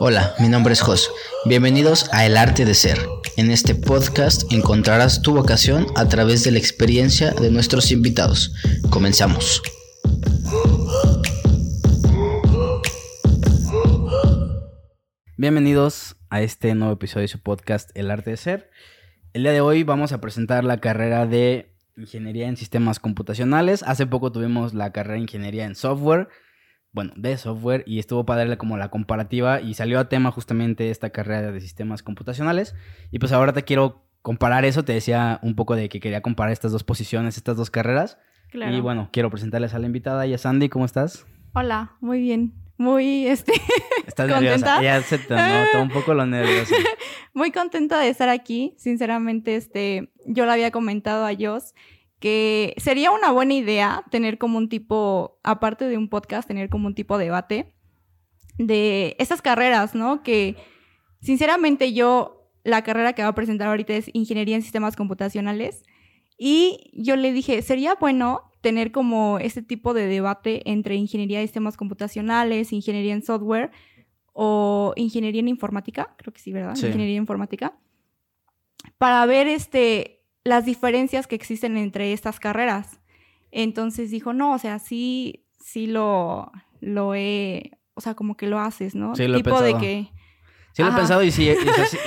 Hola, mi nombre es Jos. Bienvenidos a El Arte de Ser. En este podcast encontrarás tu vocación a través de la experiencia de nuestros invitados. Comenzamos. Bienvenidos a este nuevo episodio de su podcast El Arte de Ser. El día de hoy vamos a presentar la carrera de Ingeniería en Sistemas Computacionales. Hace poco tuvimos la carrera de Ingeniería en Software bueno, de software y estuvo para darle como la comparativa y salió a tema justamente esta carrera de sistemas computacionales. Y pues ahora te quiero comparar eso, te decía un poco de que quería comparar estas dos posiciones, estas dos carreras. Claro. Y bueno, quiero presentarles a la invitada y a Sandy, ¿cómo estás? Hola, muy bien. Muy, este, ¿Estás contenta. Ya se te nota un poco lo nervioso. muy contenta de estar aquí. Sinceramente, este, yo le había comentado a Joss que sería una buena idea tener como un tipo, aparte de un podcast, tener como un tipo de debate de esas carreras, ¿no? Que sinceramente yo, la carrera que voy a presentar ahorita es Ingeniería en Sistemas Computacionales. Y yo le dije, sería bueno tener como este tipo de debate entre ingeniería de sistemas computacionales, ingeniería en software o ingeniería en informática, creo que sí, ¿verdad? Ingeniería informática, para ver este las diferencias que existen entre estas carreras. Entonces dijo, no, o sea, sí, sí lo, lo he, o sea, como que lo haces, ¿no? Sí, lo tipo he de que... Sí, lo he pensado y sí,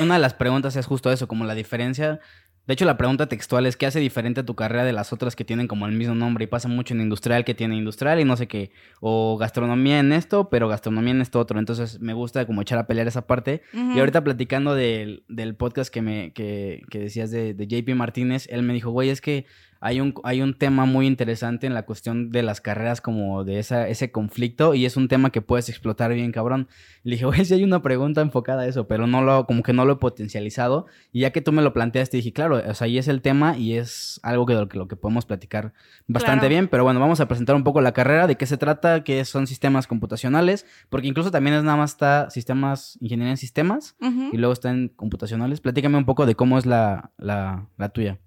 una de las preguntas es justo eso, como la diferencia de hecho, la pregunta textual es: ¿qué hace diferente a tu carrera de las otras que tienen como el mismo nombre? Y pasa mucho en industrial que tiene industrial y no sé qué. O gastronomía en esto, pero gastronomía en esto otro. Entonces, me gusta como echar a pelear esa parte. Y ahorita platicando del, podcast que me que, que decías de, de JP Martínez, él me dijo, güey, es que hay un, hay un tema muy interesante en la cuestión de las carreras, como de esa, ese conflicto, y es un tema que puedes explotar bien, cabrón. Le dije, güey, si hay una pregunta enfocada a eso, pero no lo, como que no lo he potencializado. Y ya que tú me lo planteaste, dije, claro, o sea, ahí es el tema y es algo que lo que, lo que podemos platicar bastante bien. Pero bueno, vamos a presentar un poco la carrera, de qué se trata, qué son sistemas computacionales, porque incluso también es nada más está sistemas, ingeniería en sistemas, y luego está en computacionales. Platícame un poco de cómo es la, la, la tuya.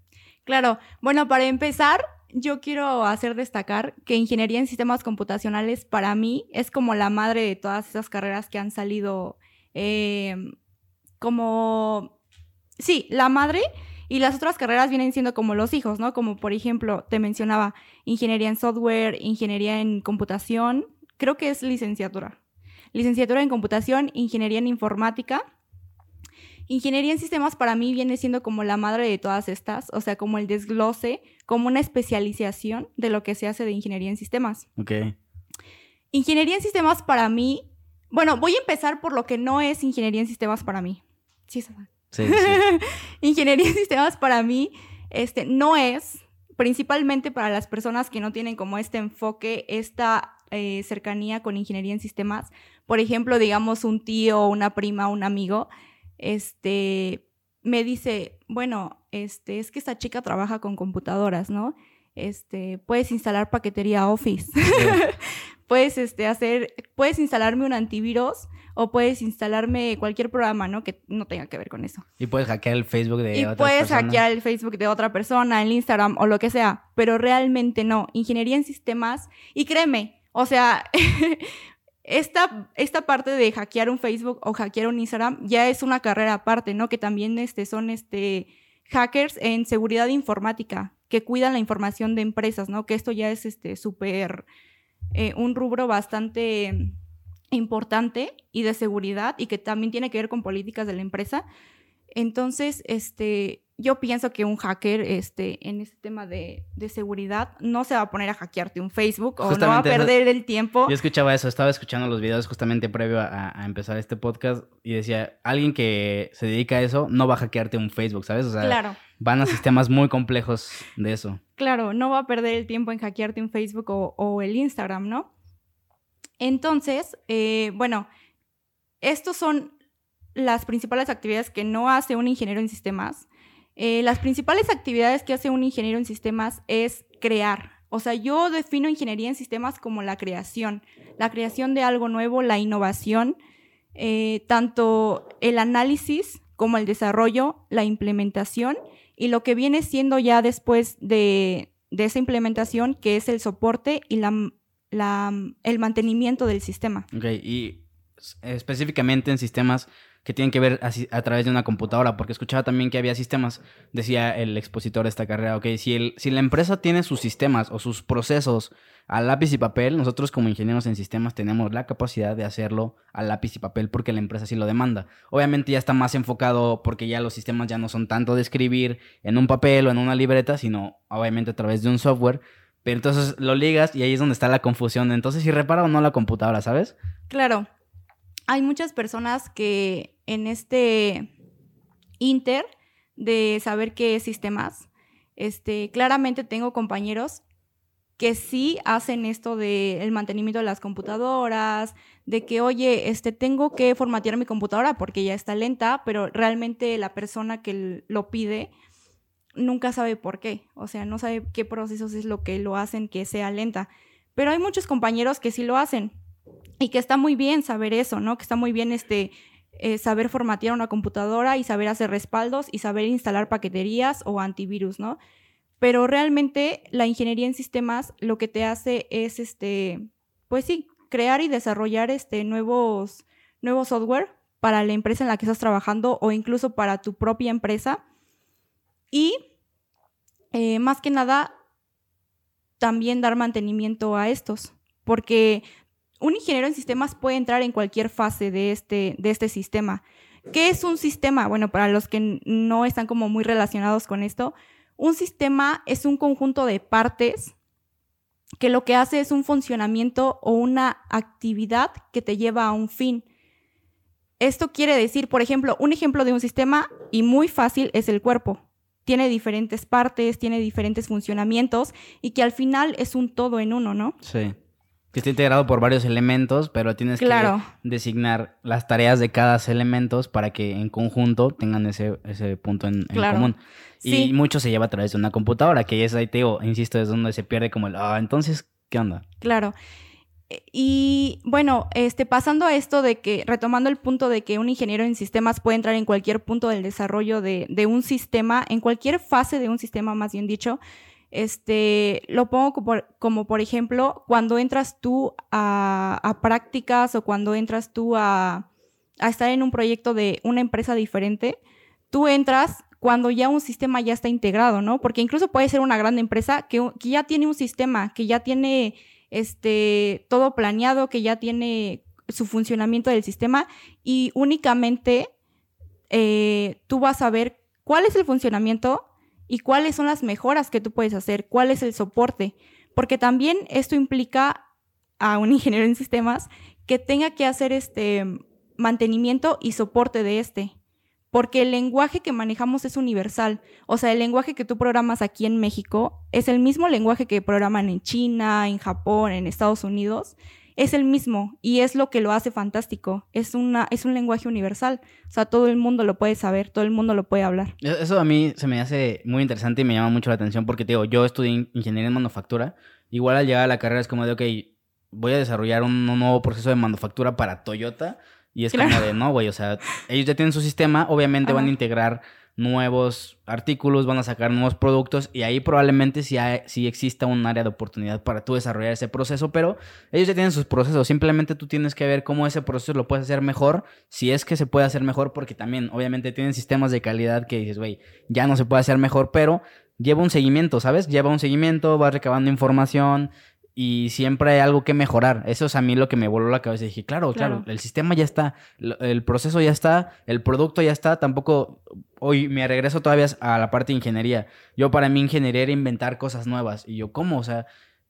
Claro, bueno, para empezar, yo quiero hacer destacar que ingeniería en sistemas computacionales para mí es como la madre de todas esas carreras que han salido eh, como, sí, la madre y las otras carreras vienen siendo como los hijos, ¿no? Como por ejemplo, te mencionaba ingeniería en software, ingeniería en computación, creo que es licenciatura. Licenciatura en computación, ingeniería en informática Ingeniería en sistemas para mí viene siendo como la madre de todas estas, o sea, como el desglose, como una especialización de lo que se hace de ingeniería en sistemas. Ok. Ingeniería en sistemas para mí, bueno, voy a empezar por lo que no es ingeniería en sistemas para mí. Sí, sí. sí. ingeniería en sistemas para mí, este, no es, principalmente para las personas que no tienen como este enfoque, esta eh, cercanía con ingeniería en sistemas. Por ejemplo, digamos un tío, una prima, un amigo este, me dice, bueno, este, es que esta chica trabaja con computadoras, ¿no? Este, puedes instalar paquetería Office. puedes este, hacer, puedes instalarme un antivirus o puedes instalarme cualquier programa, ¿no? Que no tenga que ver con eso. Y puedes hackear el Facebook de y otra puedes hackear el Facebook de otra persona, el Instagram o lo que sea, pero realmente no. Ingeniería en sistemas, y créeme, o sea, esta, esta parte de hackear un Facebook o hackear un Instagram ya es una carrera aparte, ¿no? Que también este, son este, hackers en seguridad informática, que cuidan la información de empresas, ¿no? Que esto ya es este súper, eh, un rubro bastante importante y de seguridad y que también tiene que ver con políticas de la empresa. Entonces, este, yo pienso que un hacker este, en este tema de, seguridad no se va a poner a hackearte un Facebook o no va a perder el tiempo. Yo escuchaba eso, estaba escuchando los videos justamente previo a, empezar este podcast y decía, alguien que se dedica a eso no va a hackearte un Facebook, ¿sabes? O sea, van a sistemas muy complejos de eso. Claro, no va a perder el tiempo en hackearte un Facebook o, el Instagram, ¿no? Entonces, eh, bueno, estos son las principales actividades que no hace un ingeniero en sistemas eh, las principales actividades que hace un ingeniero en sistemas es crear. O sea, yo defino ingeniería en sistemas como la creación, la creación de algo nuevo, la innovación, eh, tanto el análisis como el desarrollo, la implementación y lo que viene siendo ya después de, esa implementación, que es el soporte y la, el mantenimiento del sistema. Ok, y específicamente en sistemas que tienen que ver a, través de una computadora, porque escuchaba también que había sistemas, decía el expositor de esta carrera, ok, si, el, si la empresa tiene sus sistemas o sus procesos a lápiz y papel, nosotros como ingenieros en sistemas tenemos la capacidad de hacerlo a lápiz y papel porque la empresa sí lo demanda. Obviamente ya está más enfocado porque ya los sistemas ya no son tanto de escribir en un papel o en una libreta, sino obviamente a través de un software. Pero entonces lo ligas y ahí es donde está la confusión. Entonces, si repara o no la computadora, ¿sabes? Claro hay muchas personas que en este inter de saber qué sistemas, este, claramente tengo compañeros que sí hacen esto del mantenimiento de las computadoras, de que, oye, este, tengo que formatear mi computadora porque ya está lenta, pero realmente la persona que lo pide nunca sabe por qué, o sea, no sabe qué procesos es lo que lo hacen que sea lenta. Pero hay muchos compañeros que sí lo hacen y que está muy bien saber eso, ¿no? Que está muy bien este, eh, saber formatear una computadora y saber hacer respaldos y saber instalar paqueterías o antivirus, ¿no? Pero realmente la ingeniería en sistemas lo que te hace es, este, pues sí, crear y desarrollar este, nuevos, nuevos software para la empresa en la que estás trabajando o incluso para tu propia empresa. Y eh, más que nada, también dar mantenimiento a estos, porque un ingeniero en sistemas puede entrar en cualquier fase de este, de este sistema. ¿Qué es un sistema? Bueno, para los que no están como muy relacionados con esto, un sistema es un conjunto de partes que lo que hace es un funcionamiento o una actividad que te lleva a un fin. Esto quiere decir, por ejemplo, un ejemplo de un sistema y muy fácil es el cuerpo. Tiene diferentes partes, tiene diferentes funcionamientos y que al final es un todo en uno, ¿no? Sí. Que está integrado por varios elementos, pero tienes que designar las tareas de cada elementos para que en conjunto tengan ese, ese punto en, común. Y mucho se lleva a través de una computadora, que es ahí te digo, insisto, es donde se pierde como el, ah, entonces, ¿qué onda? Claro. Y bueno, este, pasando a esto de que, retomando el punto de que un ingeniero en sistemas puede entrar en cualquier punto del desarrollo de, de un sistema, en cualquier fase de un sistema, más bien dicho, este, lo pongo como, por ejemplo, cuando entras tú a, prácticas o cuando entras tú a, estar en un proyecto de una empresa diferente, tú entras cuando ya un sistema ya está integrado, ¿no? Porque incluso puede ser una gran empresa que, ya tiene un sistema, que ya tiene este, todo planeado, que ya tiene su funcionamiento del sistema y únicamente eh, tú vas a ver cuál es el funcionamiento y cuáles son las mejoras que tú puedes hacer, cuál es el soporte, porque también esto implica a un ingeniero en sistemas que tenga que hacer este mantenimiento y soporte de este, porque el lenguaje que manejamos es universal, o sea, el lenguaje que tú programas aquí en México es el mismo lenguaje que programan en China, en Japón, en Estados Unidos, es el mismo y es lo que lo hace fantástico. Es, una, es un lenguaje universal. O sea, todo el mundo lo puede saber, todo el mundo lo puede hablar. E-, eso a mí se me hace muy interesante y me llama mucho la atención porque, te digo, yo estudié ingeniería en manufactura. Igual al llegar a la carrera es como de, ok, voy a desarrollar un, nuevo proceso de manufactura para Toyota. Y es como de, no, güey, o sea, ellos ya tienen su sistema, obviamente van a integrar nuevos artículos, van a sacar nuevos productos y ahí probablemente sí, sí, exista un área de oportunidad para tú desarrollar ese proceso, pero ellos ya tienen sus procesos, simplemente tú tienes que ver cómo ese proceso lo puedes hacer mejor, si es que se puede hacer mejor, porque también obviamente tienen sistemas de calidad que dices, güey, ya no se puede hacer mejor, pero lleva un seguimiento, ¿sabes? Lleva un seguimiento, vas recabando información, y siempre hay algo que mejorar. Eso es a mí lo que me voló la cabeza. Dije, claro, claro, el sistema ya está, el proceso ya está, el producto ya está. Tampoco, hoy me regreso todavía a la parte de ingeniería. Yo para mí ingeniería era inventar cosas nuevas. Y yo, ¿cómo? O sea,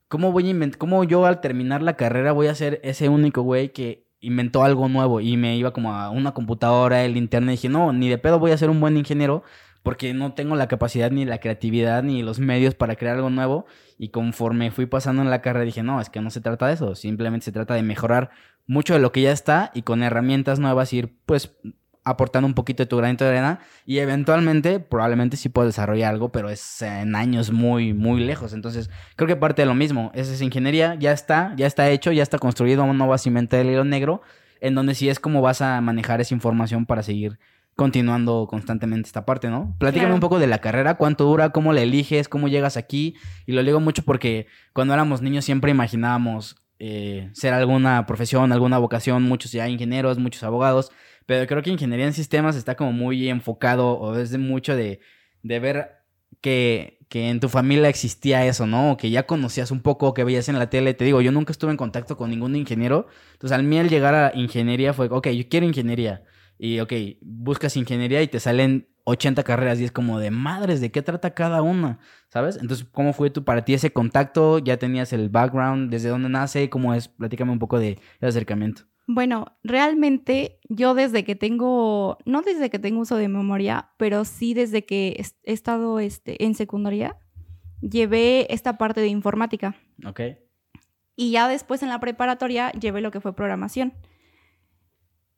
¿cómo voy a inventar, cómo yo al terminar la carrera voy a ser ese único güey que inventó algo nuevo? Y me iba como a una computadora, el internet, y dije, no, ni de pedo voy a ser un buen ingeniero porque no tengo la capacidad ni la creatividad ni los medios para crear algo nuevo. Y conforme fui pasando en la carrera dije, no, es que no se trata de eso, simplemente se trata de mejorar mucho de lo que ya está y con herramientas nuevas ir pues aportando un poquito de tu granito de arena y eventualmente probablemente sí puedo desarrollar algo, pero es en años muy, muy lejos. Entonces creo que parte de lo mismo, esa es ingeniería, ya está, ya está hecho, ya está construido, no vas a inventar el hilo negro, en donde sí es como vas a manejar esa información para seguir continuando constantemente esta parte, ¿no? Platícame un poco de la carrera, cuánto dura, cómo la eliges, cómo llegas aquí. Y lo digo mucho porque cuando éramos niños siempre imaginábamos eh, ser alguna profesión, alguna vocación, muchos ya ingenieros, muchos abogados, pero creo que ingeniería en sistemas está como muy enfocado o es de mucho de, de ver que, que en tu familia existía eso, ¿no? O que ya conocías un poco, que veías en la tele. Te digo, yo nunca estuve en contacto con ningún ingeniero. Entonces, al mí al llegar a ingeniería fue, ok, yo quiero ingeniería. Y, ok, buscas ingeniería y te salen 80 carreras y es como de madres, ¿de qué trata cada una? ¿Sabes? Entonces, ¿cómo fue tú para ti ese contacto? ¿Ya tenías el background? ¿Desde dónde nace? ¿Cómo es? Platícame un poco de acercamiento. Bueno, realmente yo desde que tengo, no desde que tengo uso de memoria, pero sí desde que he estado este, en secundaria, llevé esta parte de informática. Ok. Y ya después en la preparatoria llevé lo que fue programación.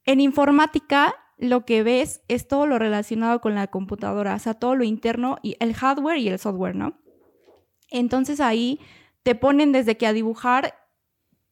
En informática lo que ves es todo lo relacionado con la computadora, o sea, todo lo interno y el hardware y el software, ¿no? Entonces ahí te ponen desde que a dibujar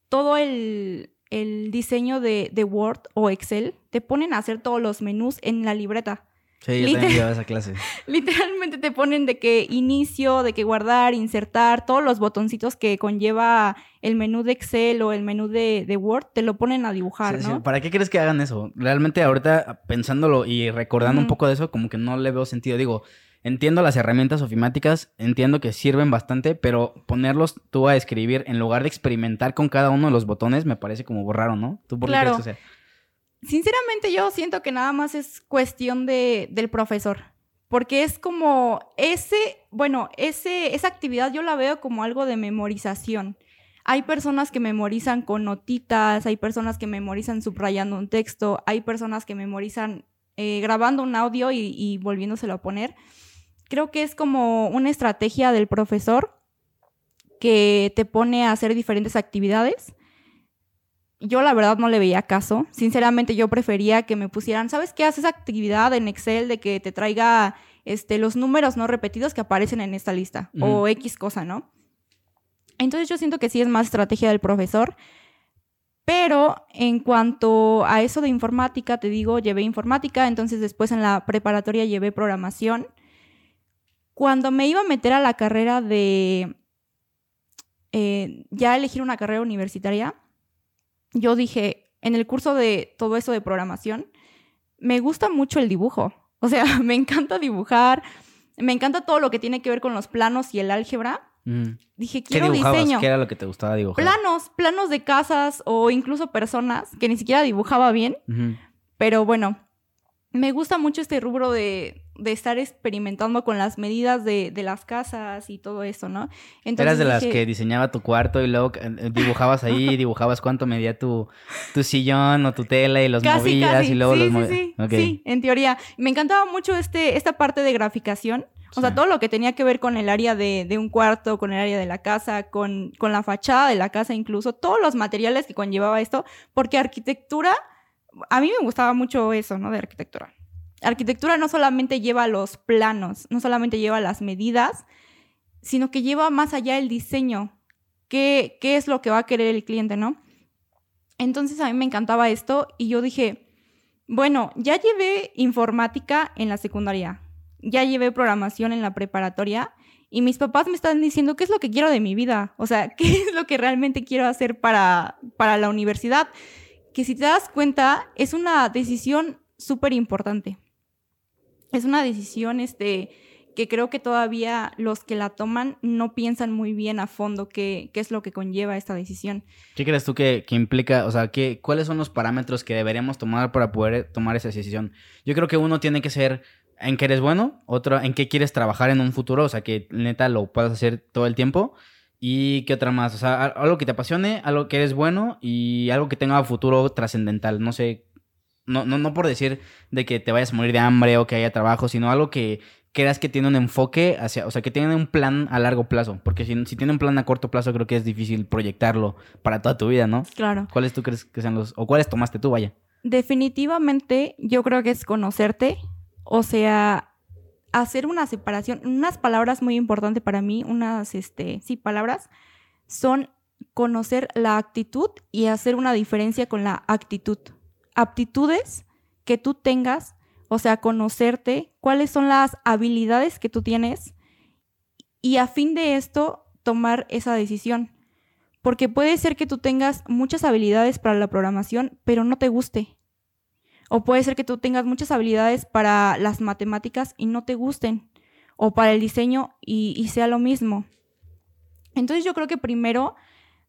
todo el, el diseño de, Word o Excel, te ponen a hacer todos los menús en la libreta. Sí, yo también esa clase. Literalmente te ponen de que inicio, de que guardar, insertar, todos los botoncitos que conlleva el menú de Excel o el menú de, Word, te lo ponen a dibujar, ¿no? ¿Para qué crees que hagan eso? Realmente ahorita pensándolo y recordando un poco de eso, como que no le veo sentido. Digo, Entiendo las herramientas ofimáticas, entiendo que sirven bastante, pero ponerlos tú a escribir en lugar de experimentar con cada uno de los botones me parece como raro, ¿no? ¿Tú por qué crees que Sinceramente yo siento que nada más es cuestión de, del profesor. Porque es como ese, bueno, ese, esa actividad yo la veo como algo de memorización. Hay personas que memorizan con notitas, hay personas que memorizan subrayando un texto, hay personas que memorizan eh, grabando un audio y, y volviéndoselo a poner creo que es como una estrategia del profesor que te pone a hacer diferentes actividades. Yo la verdad no le veía caso. Sinceramente yo prefería que me pusieran, ¿sabes qué? Haces actividad en Excel de que te traiga este, los números no repetidos que aparecen en esta lista o X cosa, ¿no? Entonces yo siento que sí es más estrategia del profesor. Pero en cuanto a eso de informática, te digo, llevé informática, entonces después en la preparatoria llevé programación cuando me iba a meter a la carrera de eh, ya elegir una carrera universitaria, yo dije, en el curso de todo eso de programación, me gusta mucho el dibujo. O sea, me encanta dibujar, me encanta todo lo que tiene que ver con los planos y el álgebra. Mm. Dije, quiero diseño. ¿Qué era lo que te gustaba dibujar? Planos, planos de casas o incluso personas que ni siquiera dibujaba bien. Pero bueno, me gusta mucho este rubro de, de estar experimentando con las medidas de, de, las casas y todo eso, ¿no? Entonces Eras de las que diseñaba tu cuarto y luego eh, dibujabas ahí, dibujabas cuánto medía tu, tu sillón o tu tela y los movías y luego los movías. Sí, sí, en teoría. Me encantaba mucho este, esta parte de graficación. O sea, todo lo que tenía que ver con el área de, de, un cuarto, con el área de la casa, con, con la fachada de la casa incluso, todos los materiales que conllevaba esto, porque arquitectura a mí me gustaba mucho eso, ¿no? De arquitectura. Arquitectura no solamente lleva los planos, no solamente lleva las medidas, sino que lleva más allá el diseño. ¿Qué, es lo que va a querer el cliente, no? Entonces a mí me encantaba esto y yo dije, bueno, ya llevé informática en la secundaria, ya llevé programación en la preparatoria y mis papás me están diciendo qué es lo que quiero de mi vida, o sea, qué es lo que realmente quiero hacer para, para la universidad que si te das cuenta es una decisión súper importante. Es una decisión este, que creo que todavía los que la toman no piensan muy bien a fondo qué, qué es lo que conlleva esta decisión. ¿Qué crees tú que, implica, o sea, que, cuáles son los parámetros que deberíamos tomar para poder tomar esa decisión? Yo creo que uno tiene que ser en qué eres bueno, otro en qué quieres trabajar en un futuro, o sea, que neta lo puedas hacer todo el tiempo. ¿Y qué otra más? O sea, algo que te apasione, algo que eres bueno y algo que tenga futuro trascendental. No sé, no, no, no por decir de que te vayas a morir de hambre o que haya trabajo, sino algo que creas que tiene un enfoque hacia, o sea, que tiene un plan a largo plazo. Porque si, si tiene un plan a corto plazo, creo que es difícil proyectarlo para toda tu vida, ¿no? Claro. ¿Cuáles tú crees que sean los, o cuáles tomaste tú, vaya? Definitivamente, yo creo que es conocerte. O sea, hacer una separación, unas palabras muy importantes para mí, unas, este, sí, palabras, son conocer la actitud y hacer una diferencia con la actitud. Aptitudes que tú tengas, o sea, conocerte, cuáles son las habilidades que tú tienes y a fin de esto tomar esa decisión. Porque puede ser que tú tengas muchas habilidades para la programación, pero no te guste. O puede ser que tú tengas muchas habilidades para las matemáticas y no te gusten. O para el diseño y, y sea lo mismo. Entonces yo creo que primero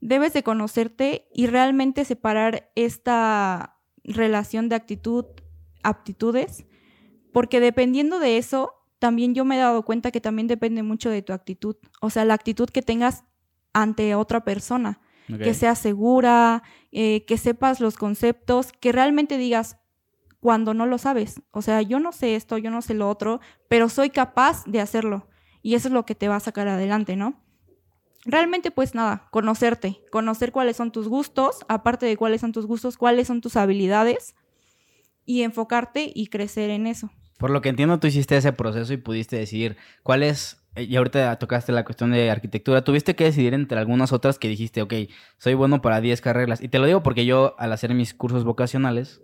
debes de conocerte y realmente separar esta relación de actitud, aptitudes, porque dependiendo de eso, también yo me he dado cuenta que también depende mucho de tu actitud, o sea, la actitud que tengas ante otra persona, que sea segura, eh, que sepas los conceptos, que realmente digas cuando no lo sabes, o sea, yo no sé esto, yo no sé lo otro, pero soy capaz de hacerlo y eso es lo que te va a sacar adelante, ¿no? Realmente pues nada, conocerte, conocer cuáles son tus gustos, aparte de cuáles son tus gustos, cuáles son tus habilidades y enfocarte y crecer en eso. Por lo que entiendo, tú hiciste ese proceso y pudiste decidir cuál es, eh, y ahorita tocaste la cuestión de arquitectura, tuviste que decidir entre algunas otras que dijiste, ok, soy bueno para 10 carreras. Y te lo digo porque yo al hacer mis cursos vocacionales,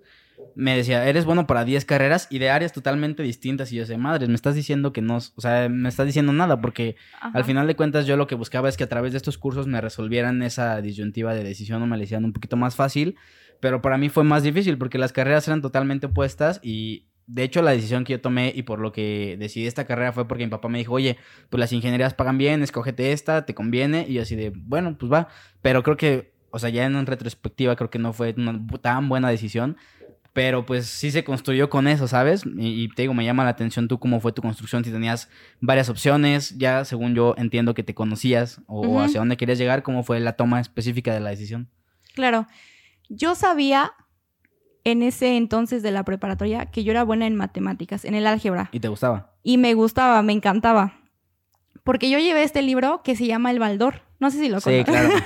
me decía, eres bueno para 10 carreras y de áreas totalmente distintas. Y yo sé, madre, me estás diciendo que no, o sea, me estás diciendo nada, porque al final de cuentas yo lo que buscaba es que a través de estos cursos me resolvieran esa disyuntiva de decisión o me la hicieran un poquito más fácil. Pero para mí fue más difícil porque las carreras eran totalmente opuestas y de hecho la decisión que yo tomé y por lo que decidí esta carrera fue porque mi papá me dijo, oye, pues las ingenierías pagan bien, escógete esta, te conviene. Y yo así de, bueno, pues va. Pero creo que, o sea, ya en retrospectiva creo que no fue una tan buena decisión pero pues sí se construyó con eso, ¿sabes? Y, te digo, me llama la atención tú cómo fue tu construcción, si tenías varias opciones, ya según yo entiendo que te conocías o, hacia dónde querías llegar, cómo fue la toma específica de la decisión. Claro, yo sabía en ese entonces de la preparatoria que yo era buena en matemáticas, en el álgebra. ¿Y te gustaba? Y me gustaba, me encantaba. Porque yo llevé este libro que se llama El Baldor. No sé si lo conoces. Sí, claro.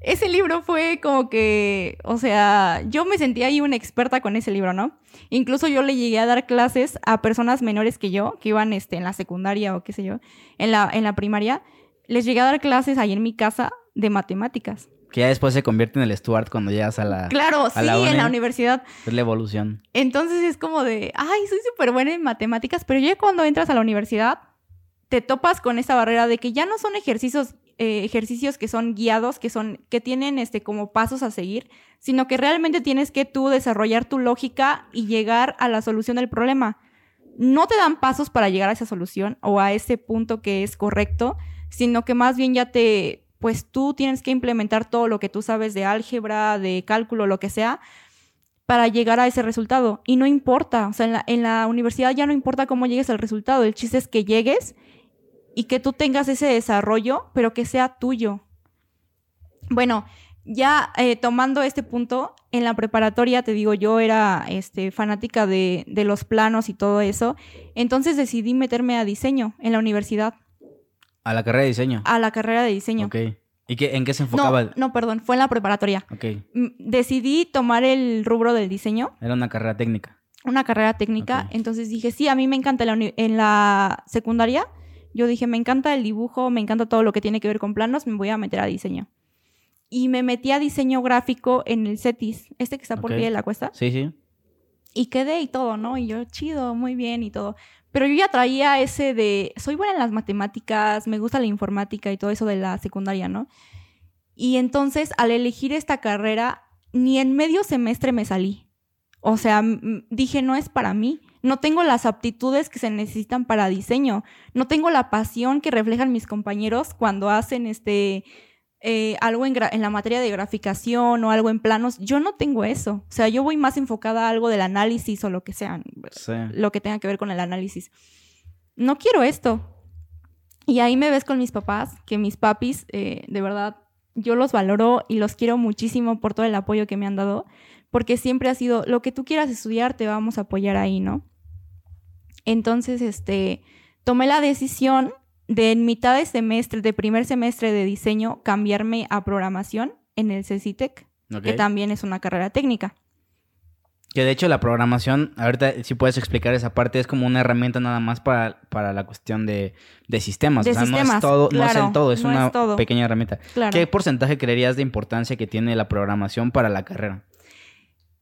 ese libro fue como que, o sea, yo me sentía ahí una experta con ese libro, ¿no? Incluso yo le llegué a dar clases a personas menores que yo, que iban este, en la secundaria o qué sé yo, en la, en la primaria. Les llegué a dar clases ahí en mi casa de matemáticas. Que ya después se convierte en el Stuart cuando llegas a la. Claro, sí, en la universidad. Es la evolución. Entonces es como de, ay, soy súper buena en matemáticas, pero ya cuando entras a la universidad, te topas con esa barrera de que ya no son ejercicios eh, ejercicios que son guiados, que son, que tienen este como pasos a seguir, sino que realmente tienes que tú desarrollar tu lógica y llegar a la solución del problema. No te dan pasos para llegar a esa solución o a ese punto que es correcto, sino que más bien ya te, pues tú tienes que implementar todo lo que tú sabes de álgebra, de cálculo, lo que sea, para llegar a ese resultado. Y no importa, o sea, en la, en la universidad ya no importa cómo llegues al resultado, el chiste es que llegues y que tú tengas ese desarrollo, pero que sea tuyo. Bueno, ya eh, tomando este punto, en la preparatoria, te digo, yo era este, fanática de, los planos y todo eso, entonces decidí meterme a diseño en la universidad. ¿A la carrera de diseño? A la carrera de diseño. Ok. ¿Y qué, en qué se enfocaba? No, no, perdón, fue en la preparatoria. Ok. Decidí tomar el rubro del diseño. Era una carrera técnica. Una carrera técnica, entonces dije, sí, a mí me encanta en la secundaria yo dije, me encanta el dibujo, me encanta todo lo que tiene que ver con planos, me voy a meter a diseño. Y me metí a diseño gráfico en el CETIS, este que está por pie de la cuesta. Sí, sí. Y quedé y todo, ¿no? Y yo, chido, muy bien y todo. Pero yo ya traía ese de, soy buena en las matemáticas, me gusta la informática y todo eso de la secundaria, ¿no? Y entonces, al elegir esta carrera, ni en medio semestre me salí. O sea, dije, no es para mí no tengo las aptitudes que se necesitan para diseño, no tengo la pasión que reflejan mis compañeros cuando hacen este eh, algo en, la materia de graficación o algo en planos, yo no tengo eso. O sea, yo voy más enfocada a algo del análisis o lo que sea, lo que tenga que ver con el análisis. No quiero esto. Y ahí me ves con mis papás, que mis papis, eh, de verdad, yo los valoro y los quiero muchísimo por todo el apoyo que me han dado, porque siempre ha sido, lo que tú quieras estudiar, te vamos a apoyar ahí, ¿no? Entonces, este, tomé la decisión de en mitad de semestre, de primer semestre de diseño, cambiarme a programación en el CECITEC, que también es una carrera técnica. Que de hecho la programación, ahorita si puedes explicar esa parte, es como una herramienta nada más para, para la cuestión de, sistemas. o sea, no es todo, no es el todo, es una pequeña herramienta. ¿Qué porcentaje creerías de importancia que tiene la programación para la carrera?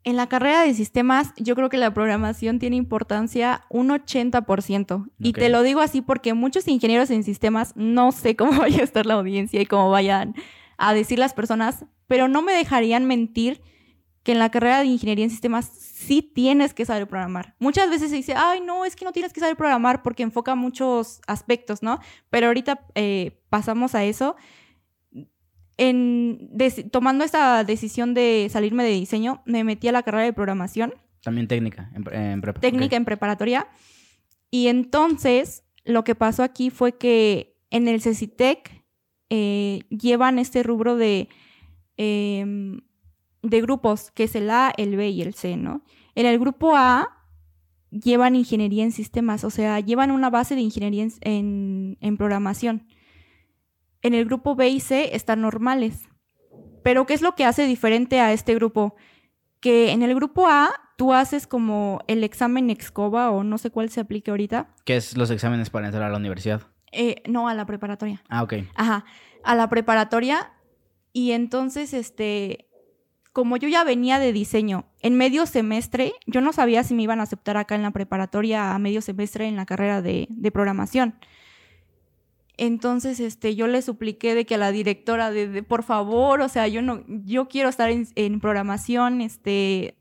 En la carrera de sistemas, yo creo que la programación tiene importancia un 80%. Y te lo digo así porque muchos ingenieros en sistemas no sé cómo vaya a estar la audiencia y cómo vayan a decir las personas, pero no me dejarían mentir que en la carrera de ingeniería en sistemas sí tienes que saber programar. Muchas veces se dice, ay, no, es que no tienes que saber programar porque enfoca muchos aspectos, ¿no? Pero ahorita eh, pasamos a eso. En, tomando esta decisión de salirme de diseño, me metí a la carrera de programación. También técnica, en, preparatoria. Técnica en preparatoria. Y entonces, lo que pasó aquí fue que en el CECITEC eh, llevan este rubro de... Em, de grupos, que es el A, el B y el C, ¿no? En el grupo A llevan ingeniería en sistemas, o sea, llevan una base de ingeniería en, programación. En el grupo B y C están normales. Pero ¿qué es lo que hace diferente a este grupo? Que en el grupo A tú haces como el examen Excova o no sé cuál se aplique ahorita. ¿Qué es los exámenes para entrar a la universidad? Eh, no, a la preparatoria. Ah, ok. Ajá, a la preparatoria. Y entonces, este, como yo ya venía de diseño en medio semestre, yo no sabía si me iban a aceptar acá en la preparatoria a medio semestre en la carrera de, programación. Entonces, este, yo le supliqué de que a la directora de, por favor, o sea, yo no, yo quiero estar en, programación, este,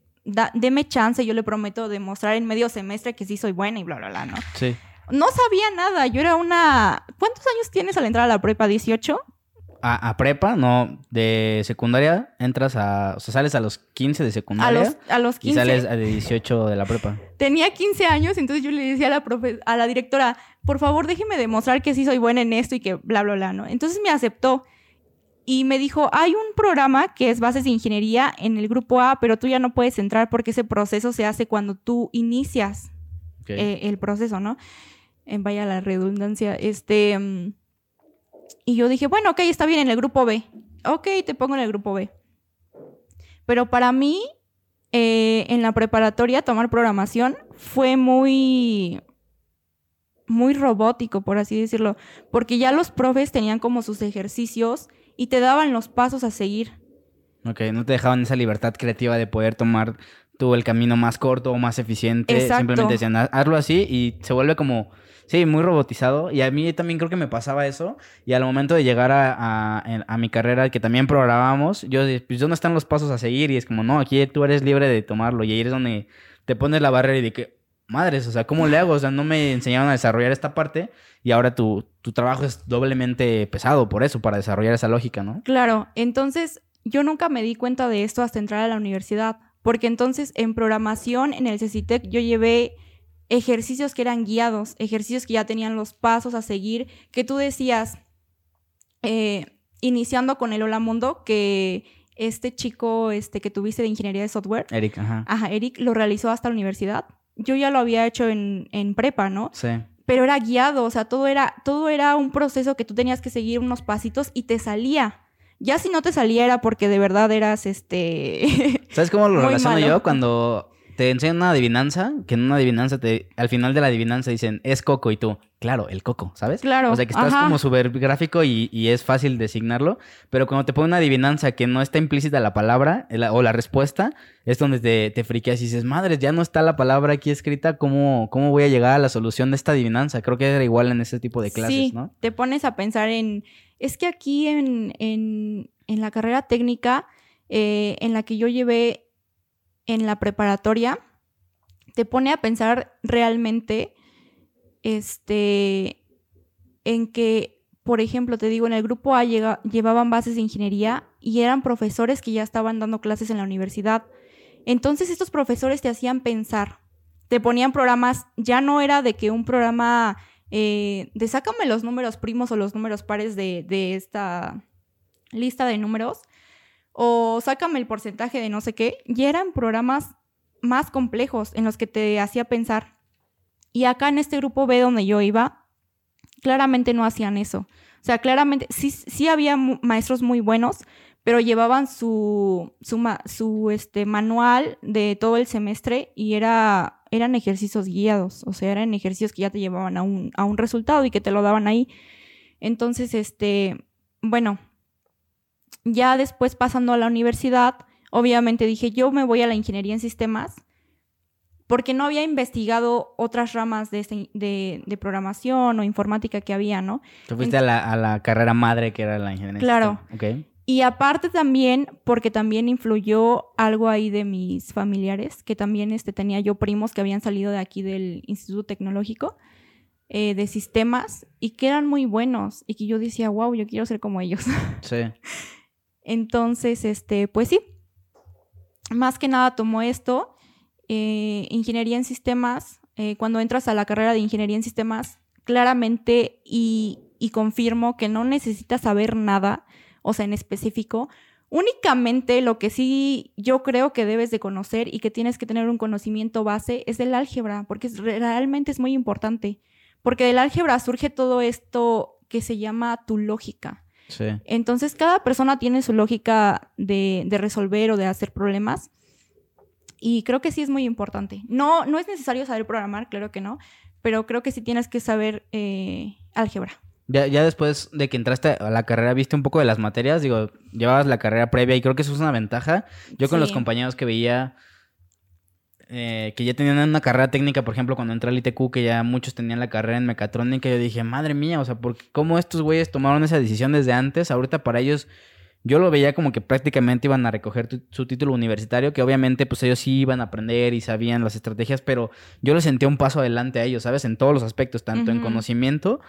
deme chance, yo le prometo demostrar en medio semestre que sí soy buena y bla, bla, bla, ¿no? Sí. No sabía nada, yo era una... ¿Cuántos años tienes al entrar a la prepa? ¿18? A, prepa, no, de secundaria, entras a, o sea, sales a los 15 de secundaria. A los, a los 15. Y sales a de 18 de la prepa. Tenía 15 años, entonces yo le decía a la, profe, a la directora, por favor, déjeme demostrar que sí soy buena en esto y que bla, bla, bla, ¿no? Entonces me aceptó y me dijo, hay un programa que es bases de ingeniería en el grupo A, pero tú ya no puedes entrar porque ese proceso se hace cuando tú inicias eh, el proceso, ¿no? En vaya la redundancia. Este... Y yo dije, bueno, ok, está bien en el grupo B. Ok, te pongo en el grupo B. Pero para mí, eh, en la preparatoria, tomar programación fue muy, muy robótico, por así decirlo, porque ya los profes tenían como sus ejercicios y te daban los pasos a seguir. Ok, no te dejaban esa libertad creativa de poder tomar tú el camino más corto o más eficiente. Simplemente decían, hazlo así y se vuelve como Sí, muy robotizado. Y a mí también creo que me pasaba eso. Y al momento de llegar a, mi carrera, que también programábamos, yo pues ¿dónde están los pasos a seguir? Y es como, no, aquí tú eres libre de tomarlo. Y ahí es donde te pones la barrera y de que, madres, o sea, ¿cómo le hago? O sea, no me enseñaron a desarrollar esta parte y ahora tu, tu trabajo es doblemente pesado por eso, para desarrollar esa lógica, ¿no? Claro, entonces yo nunca me di cuenta de esto hasta entrar a la universidad, porque entonces en programación en el CECITEC yo llevé ejercicios que eran guiados, ejercicios que ya tenían los pasos a seguir, que tú decías, eh, iniciando con el Hola Mundo, que este chico este, que tuviste de ingeniería de software, Eric, ajá. Ajá, Eric lo realizó hasta la universidad. Yo ya lo había hecho en, en prepa, ¿no? Sí. Pero era guiado, o sea, todo era, todo era un proceso que tú tenías que seguir unos pasitos y te salía. Ya si no te salía era porque de verdad eras este. ¿Sabes cómo lo relaciono yo? Cuando te enseñan una adivinanza, que en una adivinanza te, al final de la adivinanza dicen, es coco y tú, claro, el coco, ¿sabes? Claro. O sea, que estás como súper gráfico y, es fácil designarlo, pero cuando te ponen una adivinanza que no está implícita la palabra o la respuesta, es donde te, te friqueas y dices, madres, ya no está la palabra aquí escrita, ¿cómo, ¿cómo voy a llegar a la solución de esta adivinanza? Creo que era igual en ese tipo de clases, sí, ¿no? te pones a pensar en, es que aquí en, en, la carrera técnica eh, en la que yo llevé en la preparatoria te pone a pensar realmente este, en que, por ejemplo, te digo, en el grupo A llevaban bases de ingeniería y eran profesores que ya estaban dando clases en la universidad. Entonces estos profesores te hacían pensar, te ponían programas, ya no era de que un programa eh, de sácame los números primos o los números pares de, esta lista de números, o sácame el porcentaje de no sé qué, ya eran programas más complejos en los que te hacía pensar. Y acá en este grupo B donde yo iba, claramente no hacían eso. O sea, claramente sí, sí había maestros muy buenos, pero llevaban su, su, este, manual de todo el semestre y era, eran ejercicios guiados, o sea, eran ejercicios que ya te llevaban a un, a un resultado y que te lo daban ahí. Entonces, este, bueno, ya después pasando a la universidad, obviamente dije, yo me voy a la ingeniería en sistemas porque no había investigado otras ramas de, de, programación o informática que había, ¿no? Tú fuiste a, la, carrera madre que era la ingeniería. Claro. Y aparte también, porque también influyó algo ahí de mis familiares, que también este, tenía yo primos que habían salido de aquí del Instituto Tecnológico, eh, de sistemas, y que eran muy buenos, y que yo decía, wow, yo quiero ser como ellos. Sí. Entonces, este, pues sí, más que nada tomó esto, eh, ingeniería en sistemas, eh, cuando entras a la carrera de ingeniería en sistemas, claramente y, y confirmo que no necesitas saber nada o sea, en específico. Únicamente lo que sí yo creo que debes de conocer y que tienes que tener un conocimiento base es el álgebra, porque realmente es muy importante. Porque del álgebra surge todo esto que se llama tu lógica. Sí. Entonces, cada persona tiene su lógica de, de, resolver o de hacer problemas. Y creo que sí es muy importante. No, no es necesario saber programar, claro que no, pero creo que sí tienes que saber eh, álgebra. Ya, ya después de que entraste a la carrera, viste un poco de las materias, digo, llevabas la carrera previa y creo que eso es una ventaja. Yo con Sí. los compañeros que veía eh, que ya tenían una carrera técnica, por ejemplo, cuando entré al ITQ, que ya muchos tenían la carrera en mecatrónica, yo dije, madre mía, o sea, ¿por qué- ¿cómo estos güeyes tomaron esa decisión desde antes? Ahorita para ellos, yo lo veía como que prácticamente iban a recoger tu- su título universitario, que obviamente pues ellos sí iban a aprender y sabían las estrategias, pero yo les sentía un paso adelante a ellos, ¿sabes? En todos los aspectos, tanto en conocimiento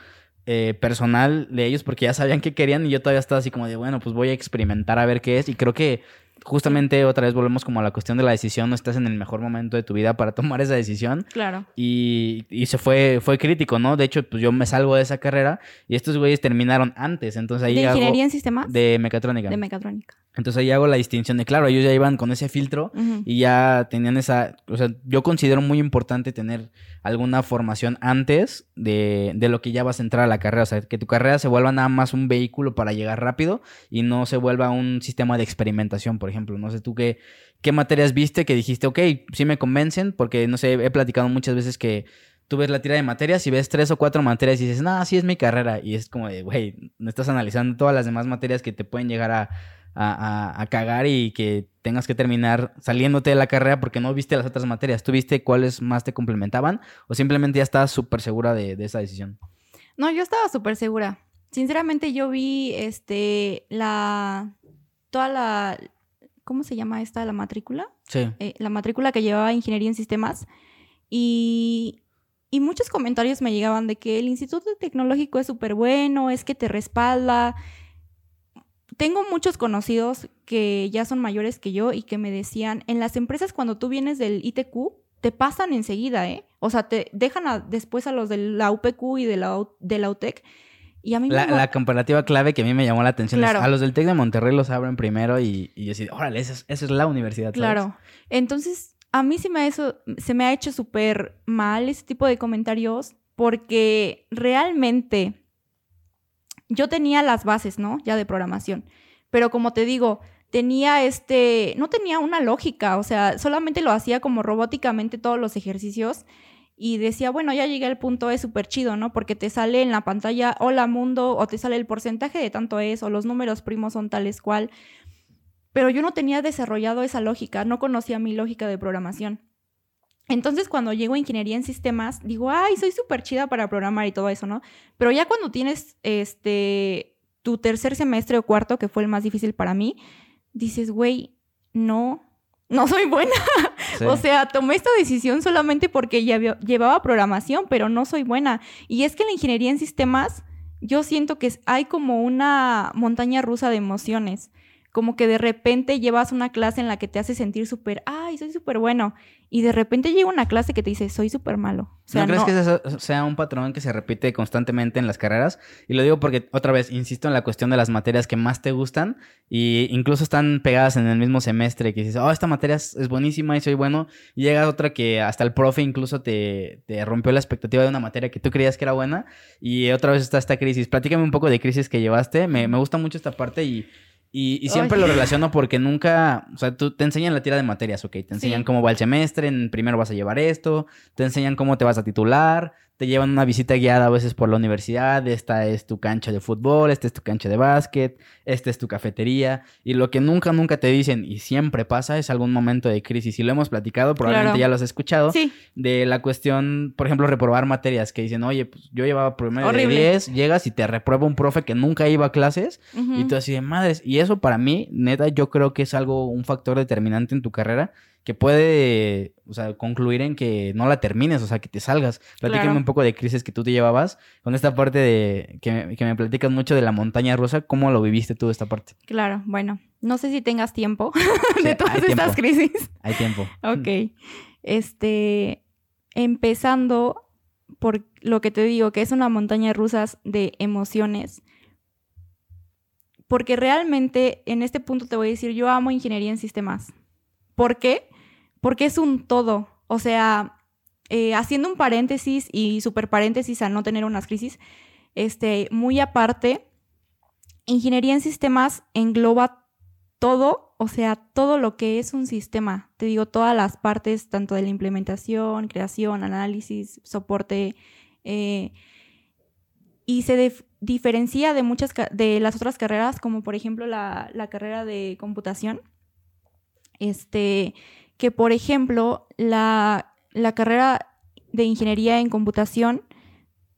eh, personal de ellos porque ya sabían qué querían y yo todavía estaba así como de, bueno, pues voy a experimentar a ver qué es y creo que justamente otra vez volvemos como a la cuestión de la decisión, no estás en el mejor momento de tu vida para tomar esa decisión Claro. y, y se fue, fue crítico, ¿no? De hecho, pues yo me salgo de esa carrera y estos güeyes terminaron antes, entonces ahí ¿De hago- ingeniería en sistemas? de mecatrónica. De mecatrónica. Entonces ahí hago la distinción de, claro, ellos ya iban con ese filtro y ya tenían esa, o sea, yo considero muy importante tener alguna formación antes de, de lo que ya vas a entrar a la carrera, o sea, que tu carrera se vuelva nada más un vehículo para llegar rápido y no se vuelva un sistema de experimentación, por ejemplo. No sé tú qué, qué materias viste que dijiste, ok, sí me convencen, porque no sé, he platicado muchas veces que tú ves la tira de materias y ves tres o cuatro materias y dices, no, sí es mi carrera. Y es como de, güey, no estás analizando todas las demás materias que te pueden llegar a, a, a- a cagar y que tengas que terminar saliéndote de la carrera porque no viste las otras materias. ¿Tú viste cuáles más te complementaban o simplemente ya estabas súper segura de, de esa decisión? No, yo estaba súper segura. Sinceramente, yo vi este la toda la ¿cómo se llama esta? La matrícula. Sí. Eh, la matrícula que llevaba ingeniería en sistemas. Y, y muchos comentarios me llegaban de que el Instituto Tecnológico es súper bueno, es que te respalda. Tengo muchos conocidos que ya son mayores que yo y que me decían, en las empresas cuando tú vienes del ITQ, te pasan enseguida, ¿eh? O sea, te dejan a- después a los de la UPQ y de la, de la UTEC. Y a mí La, la comparativa clave que a mí me llamó la atención Claro. es a los del TEC de Monterrey los abren primero y, y yo así, órale, esa es, esa es la universidad. ¿sabes? Claro. Entonces, a mí se me ha, eso, se me ha hecho súper mal ese tipo de comentarios porque realmente yo tenía las bases, ¿no? Ya de programación. Pero como te digo, tenía este, no tenía una lógica, o sea, solamente lo hacía como robóticamente todos los ejercicios y decía, bueno, ya llegué al punto es súper chido, ¿no? Porque te sale en la pantalla, hola mundo, o te sale el porcentaje de tanto es, o los números primos son tales cual. Pero yo no tenía desarrollado esa lógica, no conocía mi lógica de programación. Entonces, cuando llego a ingeniería en sistemas, digo, ay, soy súper chida para programar y todo eso, ¿no? Pero ya cuando tienes este tu tercer semestre o cuarto, que fue el más difícil para mí, dices, güey, no, no soy buena. Sí. O sea, tomé esta decisión solamente porque llevaba programación, pero no soy buena. Y es que la ingeniería en sistemas, yo siento que hay como una montaña rusa de emociones. Como que de repente llevas una clase en la que te hace sentir súper, ay, soy súper bueno. Y de repente llega una clase que te dice, soy súper malo. O sea, ¿No crees no- que eso sea un patrón que se repite constantemente en las carreras? Y lo digo porque, otra vez, insisto en la cuestión de las materias que más te gustan y incluso están pegadas en el mismo semestre, que dices, oh, esta materia es, es buenísima y soy bueno. Y llega otra que hasta el profe incluso te, te rompió la expectativa de una materia que tú creías que era buena y otra vez está esta crisis. Platícame un poco de crisis que llevaste. Me, me gusta mucho esta parte y... Y, y siempre lo relaciono porque nunca, o sea, tú te enseñan la tira de materias, ok, te enseñan Sí. cómo va el semestre, en primero vas a llevar esto, te enseñan cómo te vas a titular, te llevan una visita guiada a veces por la universidad, esta es tu cancha de fútbol, esta es tu cancha de básquet, esta es tu cafetería, y lo que nunca, nunca te dicen, y siempre pasa, es algún momento de crisis, y lo hemos platicado, probablemente ya lo has escuchado, de la cuestión, por ejemplo, reprobar materias, que dicen, oye, pues yo llevaba promedio de 10, llegas y te reprueba un profe que nunca iba a clases, y tú así de madres, y eso para mí, neta, yo creo que es algo, un factor determinante en tu carrera, que puede, o sea, concluir en que no la termines, o sea, que te salgas. Platícame un poco de crisis que tú te llevabas con esta parte de que, que me platicas mucho de la montaña rusa, ¿cómo lo viviste tú esta parte? Claro, bueno, no sé si tengas tiempo de todas estas crisis. Hay tiempo. ok. Este, empezando por lo que te digo, que es una montaña rusa de emociones. Porque realmente en este punto te voy a decir, yo amo ingeniería en sistemas. ¿Por qué? Porque es un todo. O sea, eh, haciendo un paréntesis y super paréntesis a no tener unas crisis, este, muy aparte, ingeniería en sistemas engloba todo, o sea, todo lo que es un sistema. Te digo, todas las partes, tanto de la implementación, creación, análisis, soporte, eh, y se diferencia de muchas de las otras carreras, como por ejemplo la, la carrera de computación. Este, que, por ejemplo, la, carrera de ingeniería en computación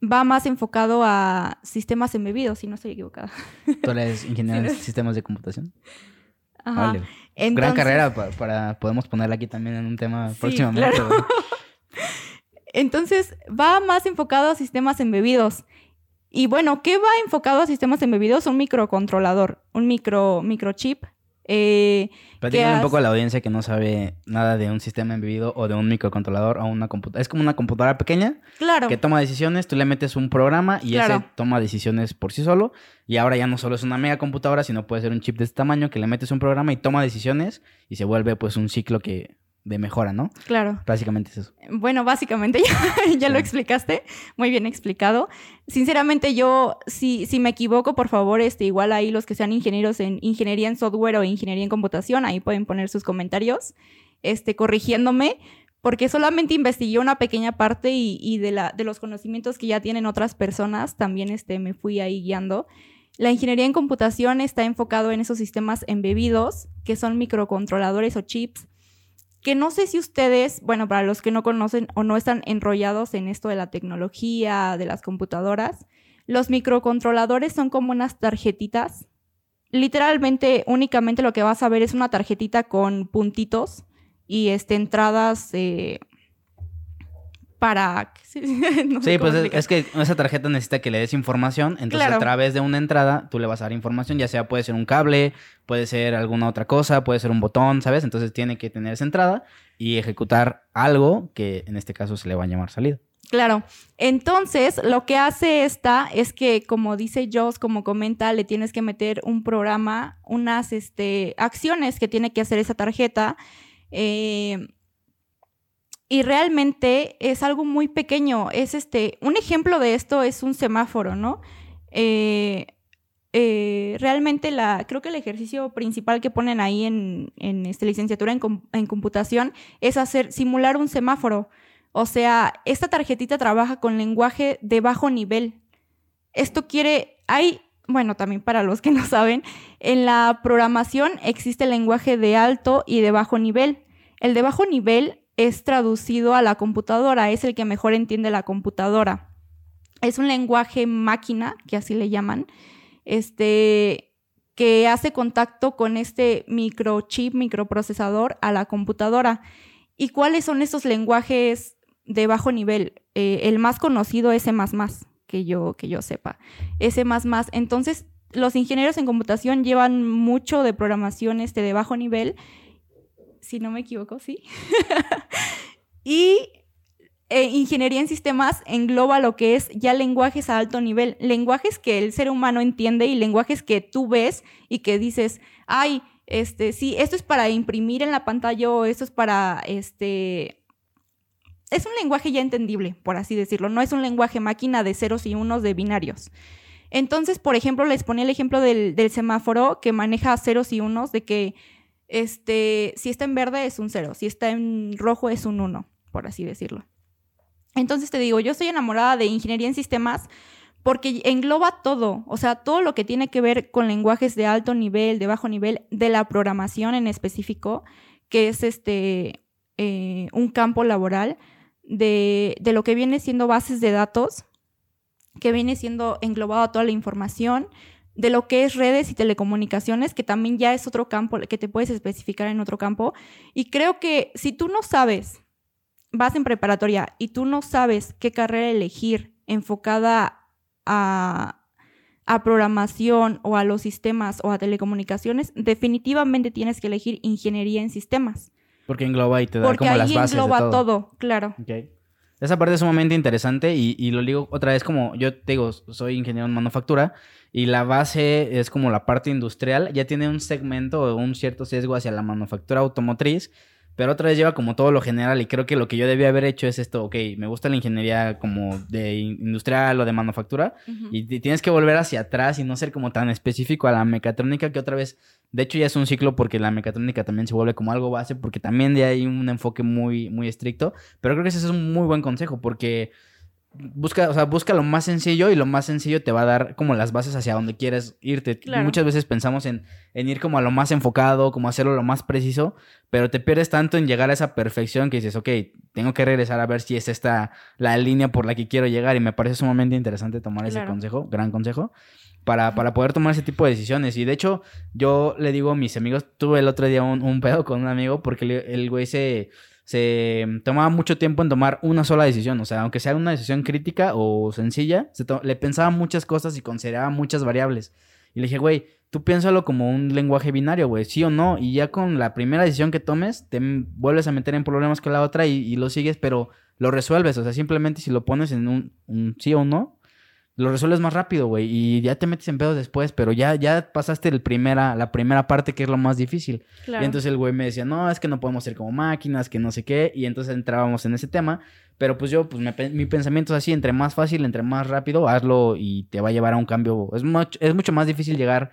va más enfocado a sistemas embebidos, si no estoy equivocada. ¿Tú eres ingeniero en sistemas de computación? Ajá. Vale. Gran carrera para, podemos ponerla aquí también en un tema próximamente. Entonces, va más enfocado a sistemas embebidos. Y bueno, ¿qué va enfocado a sistemas embebidos? Un microcontrolador, un micro, microchip eh, un poco a la audiencia que no sabe nada de un sistema embebido o de un microcontrolador o una computadora. Es como una computadora pequeña claro. que toma decisiones, tú le metes un programa y ese toma decisiones por sí solo. Y ahora ya no solo es una mega computadora, sino puede ser un chip de este tamaño que le metes un programa y toma decisiones y se vuelve pues un ciclo que de mejora, ¿no? Claro. Básicamente es eso. Bueno, básicamente ya, lo explicaste, muy bien explicado. Sinceramente yo, si, si me equivoco, por favor, este, igual ahí los que sean ingenieros en ingeniería en software o ingeniería en computación, ahí pueden poner sus comentarios, este, corrigiéndome, porque solamente investigué una pequeña parte y, de, la, de los conocimientos que ya tienen otras personas, también este, me fui ahí guiando. La ingeniería en computación está enfocado en esos sistemas embebidos, que son microcontroladores o chips, que no sé si ustedes, bueno, para los que no conocen o no están enrollados en esto de la tecnología, de las computadoras, los microcontroladores son como unas tarjetitas. Literalmente, únicamente lo que vas a ver es una tarjetita con puntitos y este, entradas eh, para... sí, pues es, que esa tarjeta necesita que le des información, entonces a través de una entrada tú le vas a dar información, ya sea puede ser un cable, puede ser alguna otra cosa, puede ser un botón, ¿sabes? Entonces tiene que tener esa entrada y ejecutar algo que en este caso se le va a llamar salida. Claro. Entonces, lo que hace esta es que, como dice Joss, como comenta, le tienes que meter un programa, unas este, acciones que tiene que hacer esa tarjeta. Eh, y realmente es algo muy pequeño. Es este, un ejemplo de esto es un semáforo, ¿no? Eh, eh, realmente la, creo que el ejercicio principal que ponen ahí en, en esta licenciatura en, en, computación es hacer, simular un semáforo. O sea, esta tarjetita trabaja con lenguaje de bajo nivel. Esto quiere, hay, bueno, también para los que no saben, en la programación existe el lenguaje de alto y de bajo nivel. El de bajo nivel es traducido a la computadora, es el que mejor entiende la computadora. Es un lenguaje máquina, que así le llaman, este, que hace contacto con este microchip, microprocesador a la computadora. ¿Y cuáles son esos lenguajes de bajo nivel? Eh, el más conocido es C++, que yo, que yo sepa. S++. Entonces, los ingenieros en computación llevan mucho de programación este, de bajo nivel si no me equivoco, sí. y eh, ingeniería en sistemas engloba lo que es ya lenguajes a alto nivel, lenguajes que el ser humano entiende y lenguajes que tú ves y que dices, ay, este, sí, esto es para imprimir en la pantalla o esto es para, este, es un lenguaje ya entendible, por así decirlo, no es un lenguaje máquina de ceros y unos de binarios. Entonces, por ejemplo, les ponía el ejemplo del, del semáforo que maneja ceros y unos, de que este, si está en verde es un 0, si está en rojo es un 1, por así decirlo. Entonces te digo, yo estoy enamorada de ingeniería en sistemas porque engloba todo, o sea, todo lo que tiene que ver con lenguajes de alto nivel, de bajo nivel, de la programación en específico, que es este eh, un campo laboral, de, de lo que viene siendo bases de datos, que viene siendo englobado toda la información, de lo que es redes y telecomunicaciones, que también ya es otro campo que te puedes especificar en otro campo. Y creo que si tú no sabes, vas en preparatoria y tú no sabes qué carrera elegir enfocada a, a programación o a los sistemas o a telecomunicaciones, definitivamente tienes que elegir ingeniería en sistemas. Porque engloba y te da como las bases engloba de todo. todo, claro. Okay. Esa parte es sumamente interesante y, y, lo digo otra vez como yo te digo, soy ingeniero en manufactura y la base es como la parte industrial, ya tiene un segmento o un cierto sesgo hacia la manufactura automotriz, pero otra vez lleva como todo lo general y creo que lo que yo debía haber hecho es esto, ok, me gusta la ingeniería como de industrial o de manufactura uh -huh. y tienes que volver hacia atrás y no ser como tan específico a la mecatrónica que otra vez, de hecho ya es un ciclo porque la mecatrónica también se vuelve como algo base porque también de ahí un enfoque muy, muy estricto, pero creo que ese es un muy buen consejo porque busca, o sea, busca lo más sencillo y lo más sencillo te va a dar como las bases hacia donde quieres irte. Claro. Muchas veces pensamos en, en, ir como a lo más enfocado, como hacerlo lo más preciso, pero te pierdes tanto en llegar a esa perfección que dices, ok, tengo que regresar a ver si es esta la línea por la que quiero llegar y me parece sumamente interesante tomar claro. ese consejo, gran consejo. Para, para, poder tomar ese tipo de decisiones. Y de hecho, yo le digo a mis amigos, tuve el otro día un, un pedo con un amigo porque el, el güey se, se tomaba mucho tiempo en tomar una sola decisión. O sea, aunque sea una decisión crítica o sencilla, se le pensaba muchas cosas y consideraba muchas variables. Y le dije, güey, tú piénsalo como un lenguaje binario, güey, sí o no. Y ya con la primera decisión que tomes, te vuelves a meter en problemas con la otra y, lo sigues, pero lo resuelves. O sea, simplemente si lo pones en un, sí o no, lo resuelves más rápido, güey, y ya te metes en pedos después, pero ya, ya pasaste el primera, la primera parte que es lo más difícil. Claro. Y entonces el güey me decía, no, es que no podemos ser como máquinas, que no sé qué, y entonces entrábamos en ese tema, pero pues yo, pues me, mi pensamiento es así, entre más fácil, entre más rápido, hazlo y te va a llevar a un cambio. Es, mucho, es mucho más difícil llegar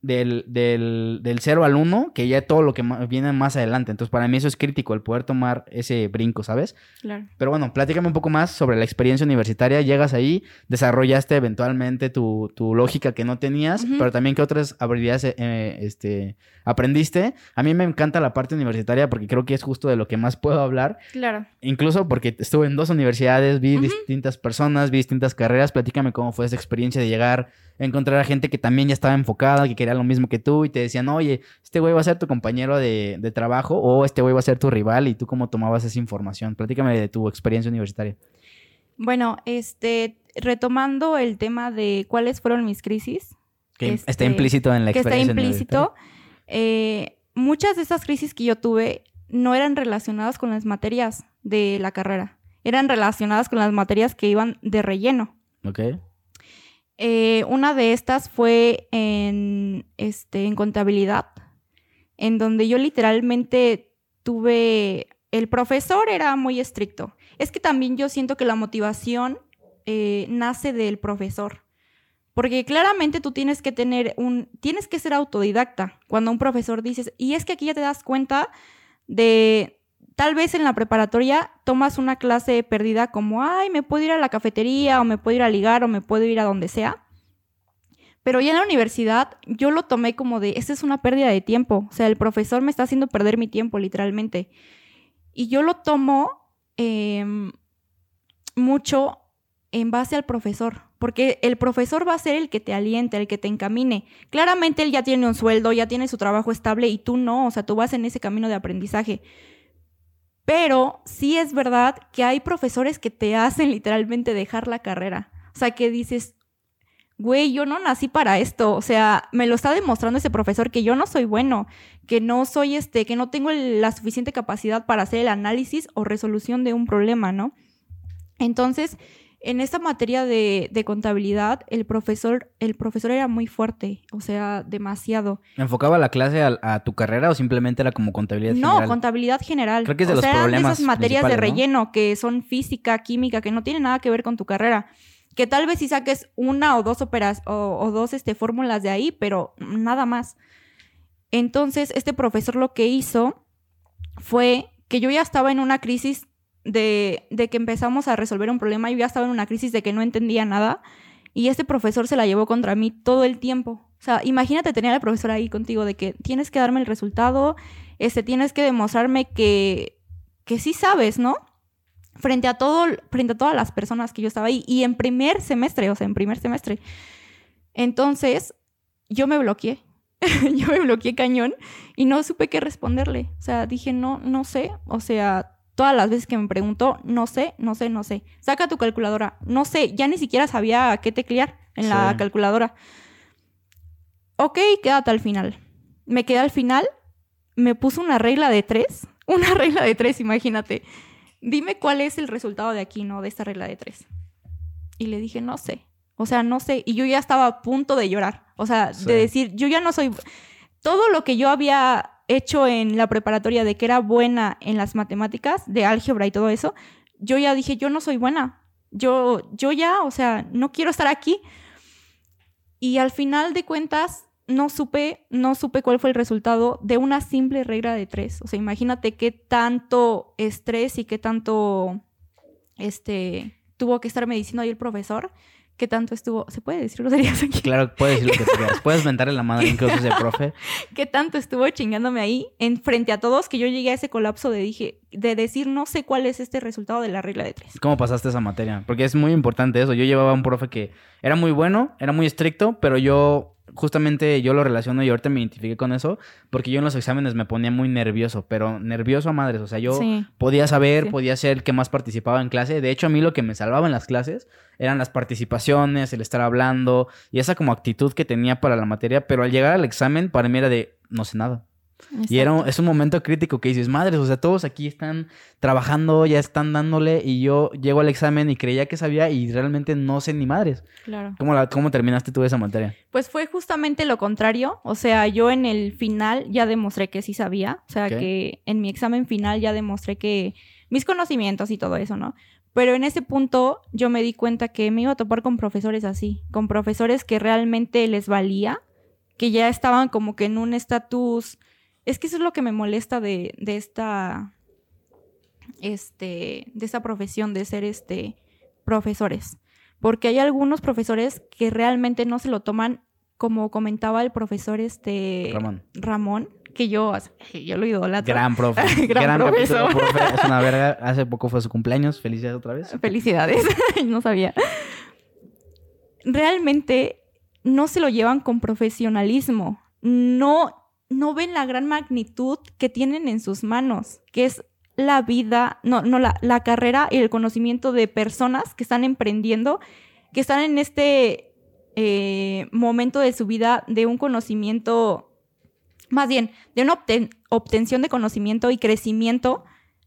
del, del, del 0 al 1 que ya todo lo que viene más adelante. Entonces, para mí eso es crítico, el poder tomar ese brinco, ¿sabes? Claro. Pero bueno, platícame un poco más sobre la experiencia universitaria. Llegas ahí, desarrollaste eventualmente tu, tu lógica que no tenías, uh -huh. pero también qué otras habilidades eh, este, aprendiste. A mí me encanta la parte universitaria porque creo que es justo de lo que más puedo hablar. Claro. Incluso porque estuve en dos universidades, vi uh -huh. distintas personas, vi distintas carreras. Platícame cómo fue esa experiencia de llegar encontrar a gente que también ya estaba enfocada, que quería lo mismo que tú y te decían, oye, este güey va a ser tu compañero de, de trabajo o este güey va a ser tu rival y tú cómo tomabas esa información. Platícame de tu experiencia universitaria. Bueno, este, retomando el tema de cuáles fueron mis crisis. Que este, está implícito en la experiencia. Que está implícito. Eh, muchas de esas crisis que yo tuve no eran relacionadas con las materias de la carrera. Eran relacionadas con las materias que iban de relleno. Ok. Eh, una de estas fue en, este, en contabilidad, en donde yo literalmente tuve, el profesor era muy estricto. Es que también yo siento que la motivación eh, nace del profesor, porque claramente tú tienes que tener un, tienes que ser autodidacta cuando un profesor dices, y es que aquí ya te das cuenta de, Tal vez en la preparatoria tomas una clase perdida como, ay, me puedo ir a la cafetería o me puedo ir a ligar o me puedo ir a donde sea. Pero ya en la universidad yo lo tomé como de, esta es una pérdida de tiempo. O sea, el profesor me está haciendo perder mi tiempo, literalmente. Y yo lo tomo eh, mucho en base al profesor, porque el profesor va a ser el que te aliente, el que te encamine. Claramente él ya tiene un sueldo, ya tiene su trabajo estable y tú no, o sea, tú vas en ese camino de aprendizaje. Pero sí es verdad que hay profesores que te hacen literalmente dejar la carrera. O sea, que dices, güey, yo no nací para esto. O sea, me lo está demostrando ese profesor que yo no soy bueno, que no soy este, que no tengo la suficiente capacidad para hacer el análisis o resolución de un problema, ¿no? Entonces, en esta materia de, de, contabilidad, el profesor, el profesor era muy fuerte, o sea, demasiado. ¿Enfocaba la clase a, a tu carrera o simplemente era como contabilidad no, general? No, contabilidad general. Creo que es de o los sea, problemas. Esas materias de ¿no? relleno que son física, química, que no tienen nada que ver con tu carrera. Que tal vez si saques una o dos operas o, o dos este, fórmulas de ahí, pero nada más. Entonces, este profesor lo que hizo fue que yo ya estaba en una crisis de, que empezamos a resolver un problema. Yo ya estaba en una crisis de que no entendía nada y este profesor se la llevó contra mí todo el tiempo. O sea, imagínate tener al profesor ahí contigo de que tienes que darme el resultado, este, tienes que demostrarme que, que sí sabes, ¿no? Frente a todo, frente a todas las personas que yo estaba ahí. Y en primer semestre, o sea, en primer semestre. Entonces, yo me bloqueé. yo me bloqueé cañón y no supe qué responderle. O sea, dije, no, no sé. O sea, todas las veces que me preguntó, no sé, no sé, no sé. Saca tu calculadora. No sé, ya ni siquiera sabía qué teclear en la calculadora. Ok, quédate al final. Me quedé al final, me puso una regla de tres. Una regla de tres, imagínate. Dime cuál es el resultado de aquí, ¿no? De esta regla de tres. Y le dije, no sé. O sea, no sé. Y yo ya estaba a punto de llorar. O sea, de decir, yo ya no soy... Todo lo que yo había hecho en la preparatoria de que era buena en las matemáticas, de álgebra y todo eso, yo ya dije, yo no soy buena. Yo, yo ya, o sea, no quiero estar aquí. Y al final de cuentas, no supe, no supe cuál fue el resultado de una simple regla de tres. O sea, imagínate qué tanto estrés y qué tanto este tuvo que estarme diciendo ahí el profesor, qué tanto estuvo, ¿se puede decir groserías aquí? Claro, puedes decir lo que quieras. Puedes mentarle la madre incluso ese profe. qué tanto estuvo chingándome ahí en frente a todos que yo llegué a ese colapso de dije, de decir no sé cuál es este resultado de la regla de tres. ¿Cómo pasaste esa materia? Porque es muy importante eso. Yo llevaba un profe que era muy bueno, era muy estricto, pero yo justamente yo lo relaciono y ahorita me identifiqué con eso, porque yo en los exámenes me ponía muy nervioso, pero nervioso a madres. O sea, yo podía saber, podía ser el que más participaba en clase. De hecho, a mí lo que me salvaba en las clases eran las participaciones, el estar hablando y esa como actitud que tenía para la materia, pero al llegar al examen, para mí era de no sé nada. Y era es un momento crítico que dices, madres, o sea, todos aquí están trabajando, ya están dándole, y yo llego al examen y creía que sabía y realmente no sé ni madres. Claro. ¿Cómo, la, cómo terminaste tú esa materia? Pues fue justamente lo contrario. O sea, yo en el final ya demostré que sí sabía. O sea, que en mi examen final ya demostré que mis conocimientos y todo eso, ¿no? Pero en ese punto yo me di cuenta que me iba a topar con profesores así, con profesores que realmente les valía, que ya estaban como que en un estatus es que eso es lo que me molesta de, esta, este, de esta profesión de ser este, profesores. Porque hay algunos profesores que realmente no se lo toman, como comentaba el profesor este, Ramón. Ramón que yo, yo lo idolatro. Gran profe. Gran, profesor. profe. Es una verga. Hace poco fue su cumpleaños. Felicidades otra vez. Felicidades. no sabía. Realmente no se lo llevan con profesionalismo. No no ven la gran magnitud que tienen en sus manos, que es la vida, no, no, la, la carrera y el conocimiento de personas que están emprendiendo, que están en este eh, momento de su vida de un conocimiento, más bien, de una obtención de conocimiento y crecimiento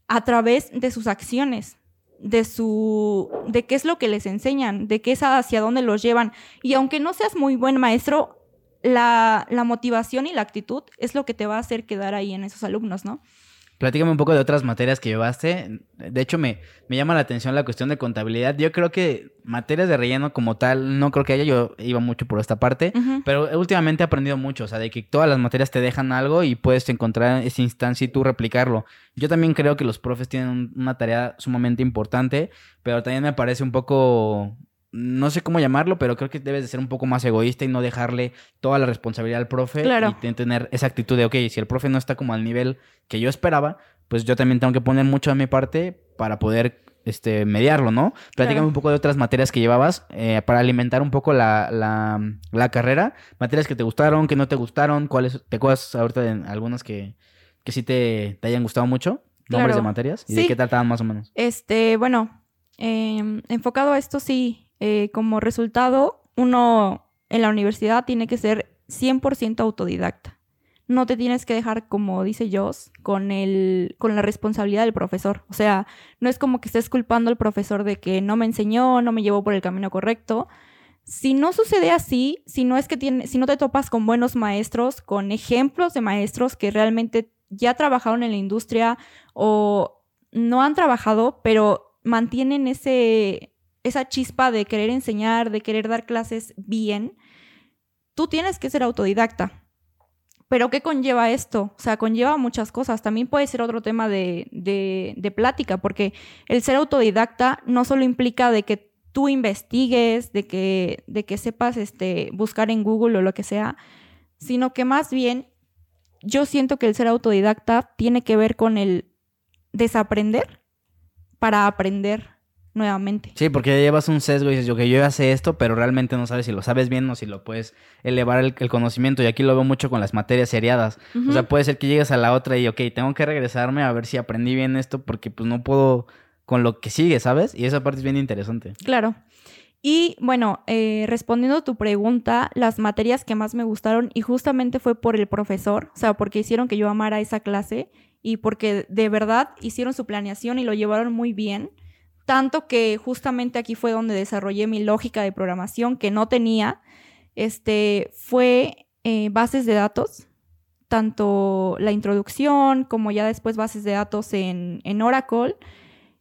a través de sus acciones, de su de qué es lo que les enseñan, de qué es hacia dónde los llevan. Y aunque no seas muy buen maestro, la, motivación y la actitud es lo que te va a hacer quedar ahí en esos alumnos, ¿no? Platícame un poco de otras materias que llevaste. De hecho, me, me llama la atención la cuestión de contabilidad. Yo creo que materias de relleno como tal, no creo que haya. Yo iba mucho por esta parte, pero últimamente he aprendido mucho. O sea, de que todas las materias te dejan algo y puedes encontrar esa instancia y tú replicarlo. Yo también creo que los profes tienen una tarea sumamente importante, pero también me parece un poco no sé cómo llamarlo, pero creo que debes de ser un poco más egoísta y no dejarle toda la responsabilidad al profe claro. y tener esa actitud de, ok, si el profe no está como al nivel que yo esperaba, pues yo también tengo que poner mucho de mi parte para poder este, mediarlo, ¿no? Platícame un poco de otras materias que llevabas eh, para alimentar un poco la, la, la, carrera, materias que te gustaron, que no te gustaron, cuáles, te acuerdas ahorita de algunas que, que sí te, te hayan gustado mucho, nombres de materias, y de qué trataban más o menos. Este, bueno, em, enfocado a esto sí, eh, como resultado, uno en la universidad tiene que ser 100% autodidacta. No te tienes que dejar, como dice Joss, con, el, con la responsabilidad del profesor. O sea, no es como que estés culpando al profesor de que no me enseñó, no me llevó por el camino correcto. Si no sucede así, si no es que tiene, si no te topas con buenos maestros, con ejemplos de maestros que realmente ya trabajaron en la industria o no han trabajado, pero mantienen ese, esa chispa de querer enseñar, de querer dar clases bien, tú tienes que ser autodidacta. Pero ¿qué conlleva esto? O sea, conlleva muchas cosas. También puede ser otro tema de, de, de plática, porque el ser autodidacta no solo implica de que tú investigues, de que, de que sepas este, buscar en Google o lo que sea, sino que más bien yo siento que el ser autodidacta tiene que ver con el desaprender para aprender nuevamente. Sí, porque ya llevas un sesgo y dices, yo que yo ya sé esto, pero realmente no sabes si lo sabes bien o si lo puedes elevar el, conocimiento. Y aquí lo veo mucho con las materias seriadas. O sea, puede ser que llegues a la otra y, ok, tengo que regresarme a ver si aprendí bien esto porque pues no puedo con lo que sigue, ¿sabes? Y esa parte es bien interesante. Claro. Y bueno, eh, respondiendo a tu pregunta, las materias que más me gustaron y justamente fue por el profesor, o sea, porque hicieron que yo amara esa clase y porque de verdad hicieron su planeación y lo llevaron muy bien. Tanto que justamente aquí fue donde desarrollé mi lógica de programación que no tenía. Este fue eh, bases de datos, tanto la introducción como ya después bases de datos en, en Oracle.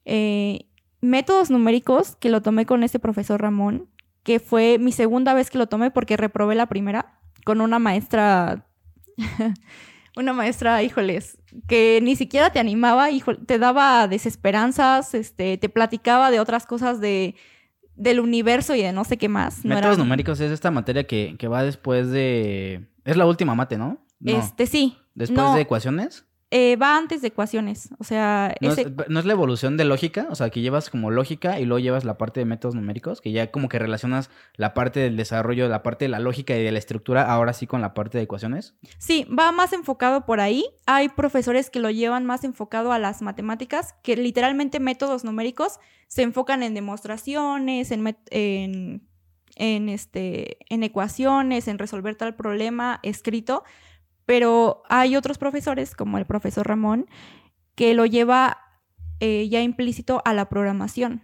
Eh, métodos numéricos que lo tomé con este profesor Ramón, que fue mi segunda vez que lo tomé porque reprobé la primera con una maestra, una maestra, híjoles, que ni siquiera te animaba, te daba desesperanzas, este, te platicaba de otras cosas de, del universo y de no sé qué más. Métodos numéricos es esta materia que, va después de... Es la última mate, ¿no? Este, sí. ¿Después de ecuaciones? Eh, va antes de ecuaciones, o sea... ¿No, es, la evolución de lógica? O sea, que llevas como lógica y luego llevas la parte de métodos numéricos, que ya como que relacionas la parte del desarrollo, la parte de la lógica y de la estructura, ahora sí con la parte de ecuaciones. Sí, va más enfocado por ahí. Hay profesores que lo llevan más enfocado a las matemáticas, que literalmente métodos numéricos se enfocan en demostraciones, en, en, en, este, en ecuaciones, en resolver tal problema escrito pero hay otros profesores, como el profesor Ramón, que lo lleva eh, ya implícito a la programación.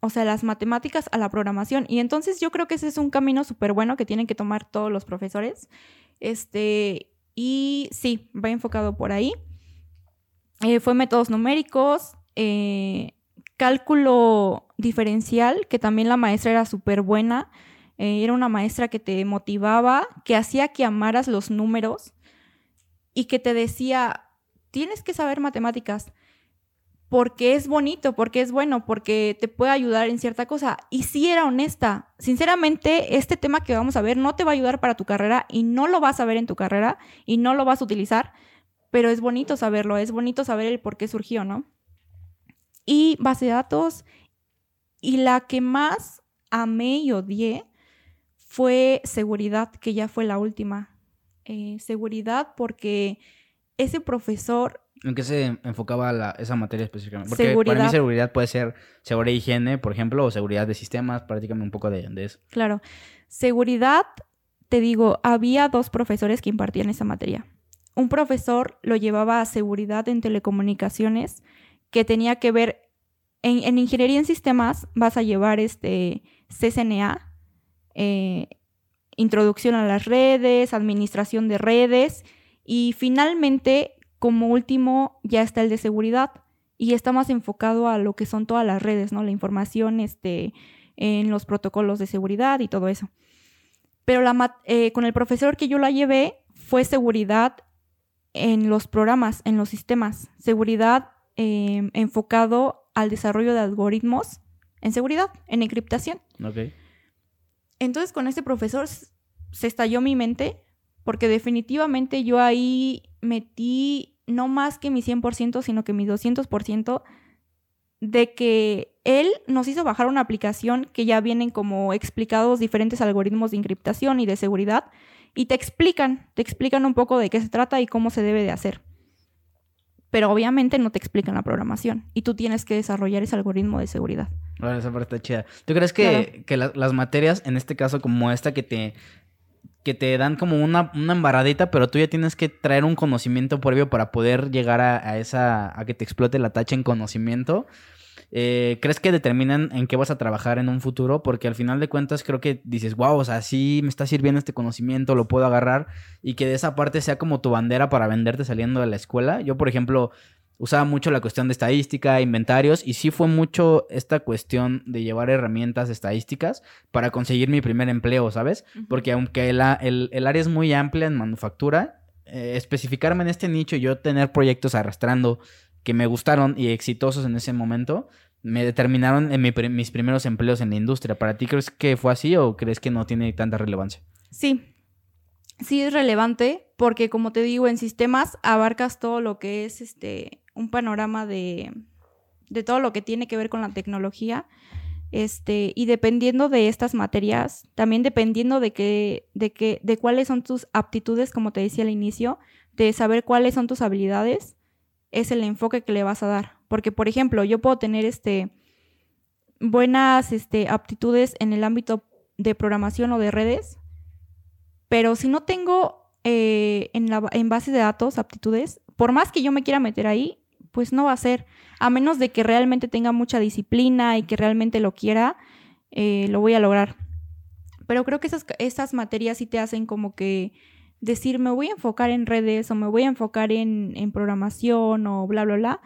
O sea, las matemáticas a la programación. Y entonces yo creo que ese es un camino súper bueno que tienen que tomar todos los profesores. Este, y sí, va enfocado por ahí. Eh, fue métodos numéricos, eh, cálculo diferencial, que también la maestra era súper buena. era una maestra que te motivaba, que hacía que amaras los números y que te decía, tienes que saber matemáticas porque es bonito, porque es bueno, porque te puede ayudar en cierta cosa. Y si era honesta. Sinceramente, este tema que vamos a ver no te va a ayudar para tu carrera y no lo vas a ver en tu carrera y no lo vas a utilizar, pero es bonito saberlo, es bonito saber el por qué surgió, ¿no? Y base de datos. Y la que más amé y odié fue seguridad, que ya fue la última. Eh, seguridad porque ese profesor... ¿En qué se enfocaba esa materia específicamente? Porque para mí seguridad puede ser seguridad de higiene, por ejemplo, o seguridad de sistemas, prácticamente un poco de, de eso. Claro. Seguridad, te digo, había dos profesores que impartían esa materia. Un profesor lo llevaba a seguridad en telecomunicaciones, que tenía que ver, en, en ingeniería en sistemas vas a llevar este CCNA, eh, introducción a las redes, administración de redes y finalmente, como último, ya está el de seguridad y está más enfocado a lo que son todas las redes, ¿no? La información este, en los protocolos de seguridad y todo eso. Pero la, eh, con el profesor que yo la llevé fue seguridad en los programas, en los sistemas, seguridad em, enfocado al desarrollo de algoritmos en seguridad, en encriptación. Entonces con este profesor se estalló mi mente porque definitivamente yo ahí metí no más que mi 100%, sino que mi 200% de que él nos hizo bajar una aplicación que ya vienen como explicados diferentes algoritmos de encriptación y de seguridad y te explican, te explican un poco de qué se trata y cómo se debe de hacer. Pero obviamente no te explican la programación y tú tienes que desarrollar ese algoritmo de seguridad. Bueno, esa parte está chida. ¿Tú crees que, las materias, en este caso como esta, que te, que te dan como una, una, embarradita, pero tú ya tienes que traer un conocimiento previo para poder llegar a, esa, a que te explote la tacha en conocimiento. Eh, ¿Crees que determinan en qué vas a trabajar en un futuro? Porque al final de cuentas creo que dices, wow, o sea, sí me está sirviendo este conocimiento, lo puedo agarrar y que de esa parte sea como tu bandera para venderte saliendo de la escuela. Yo, por ejemplo, usaba mucho la cuestión de estadística, inventarios, y sí fue mucho esta cuestión de llevar herramientas estadísticas para conseguir mi primer empleo, ¿sabes? Porque aunque el, el, área es muy amplia en manufactura, eh, especificarme en este nicho y yo tener proyectos arrastrando que me gustaron y exitosos en ese momento, me determinaron en mis primeros empleos en la industria. ¿Para ti crees que fue así o crees que no tiene tanta relevancia? Sí, sí es relevante porque como te digo, en sistemas abarcas todo lo que es este un panorama de, de todo lo que tiene que ver con la tecnología. Este, y dependiendo de estas materias, también dependiendo de que, de que, de cuáles son tus aptitudes, como te decía al inicio, de saber cuáles son tus habilidades, es el enfoque que le vas a dar. Porque, por ejemplo, yo puedo tener este, buenas este, aptitudes en el ámbito de programación o de redes, pero si no tengo eh, en, la, en base de datos aptitudes, por más que yo me quiera meter ahí, pues no va a ser. A menos de que realmente tenga mucha disciplina y que realmente lo quiera, eh, lo voy a lograr. Pero creo que esas, materias sí te hacen como que decir, me voy a enfocar en redes o me voy a enfocar en, en programación o bla, bla, bla.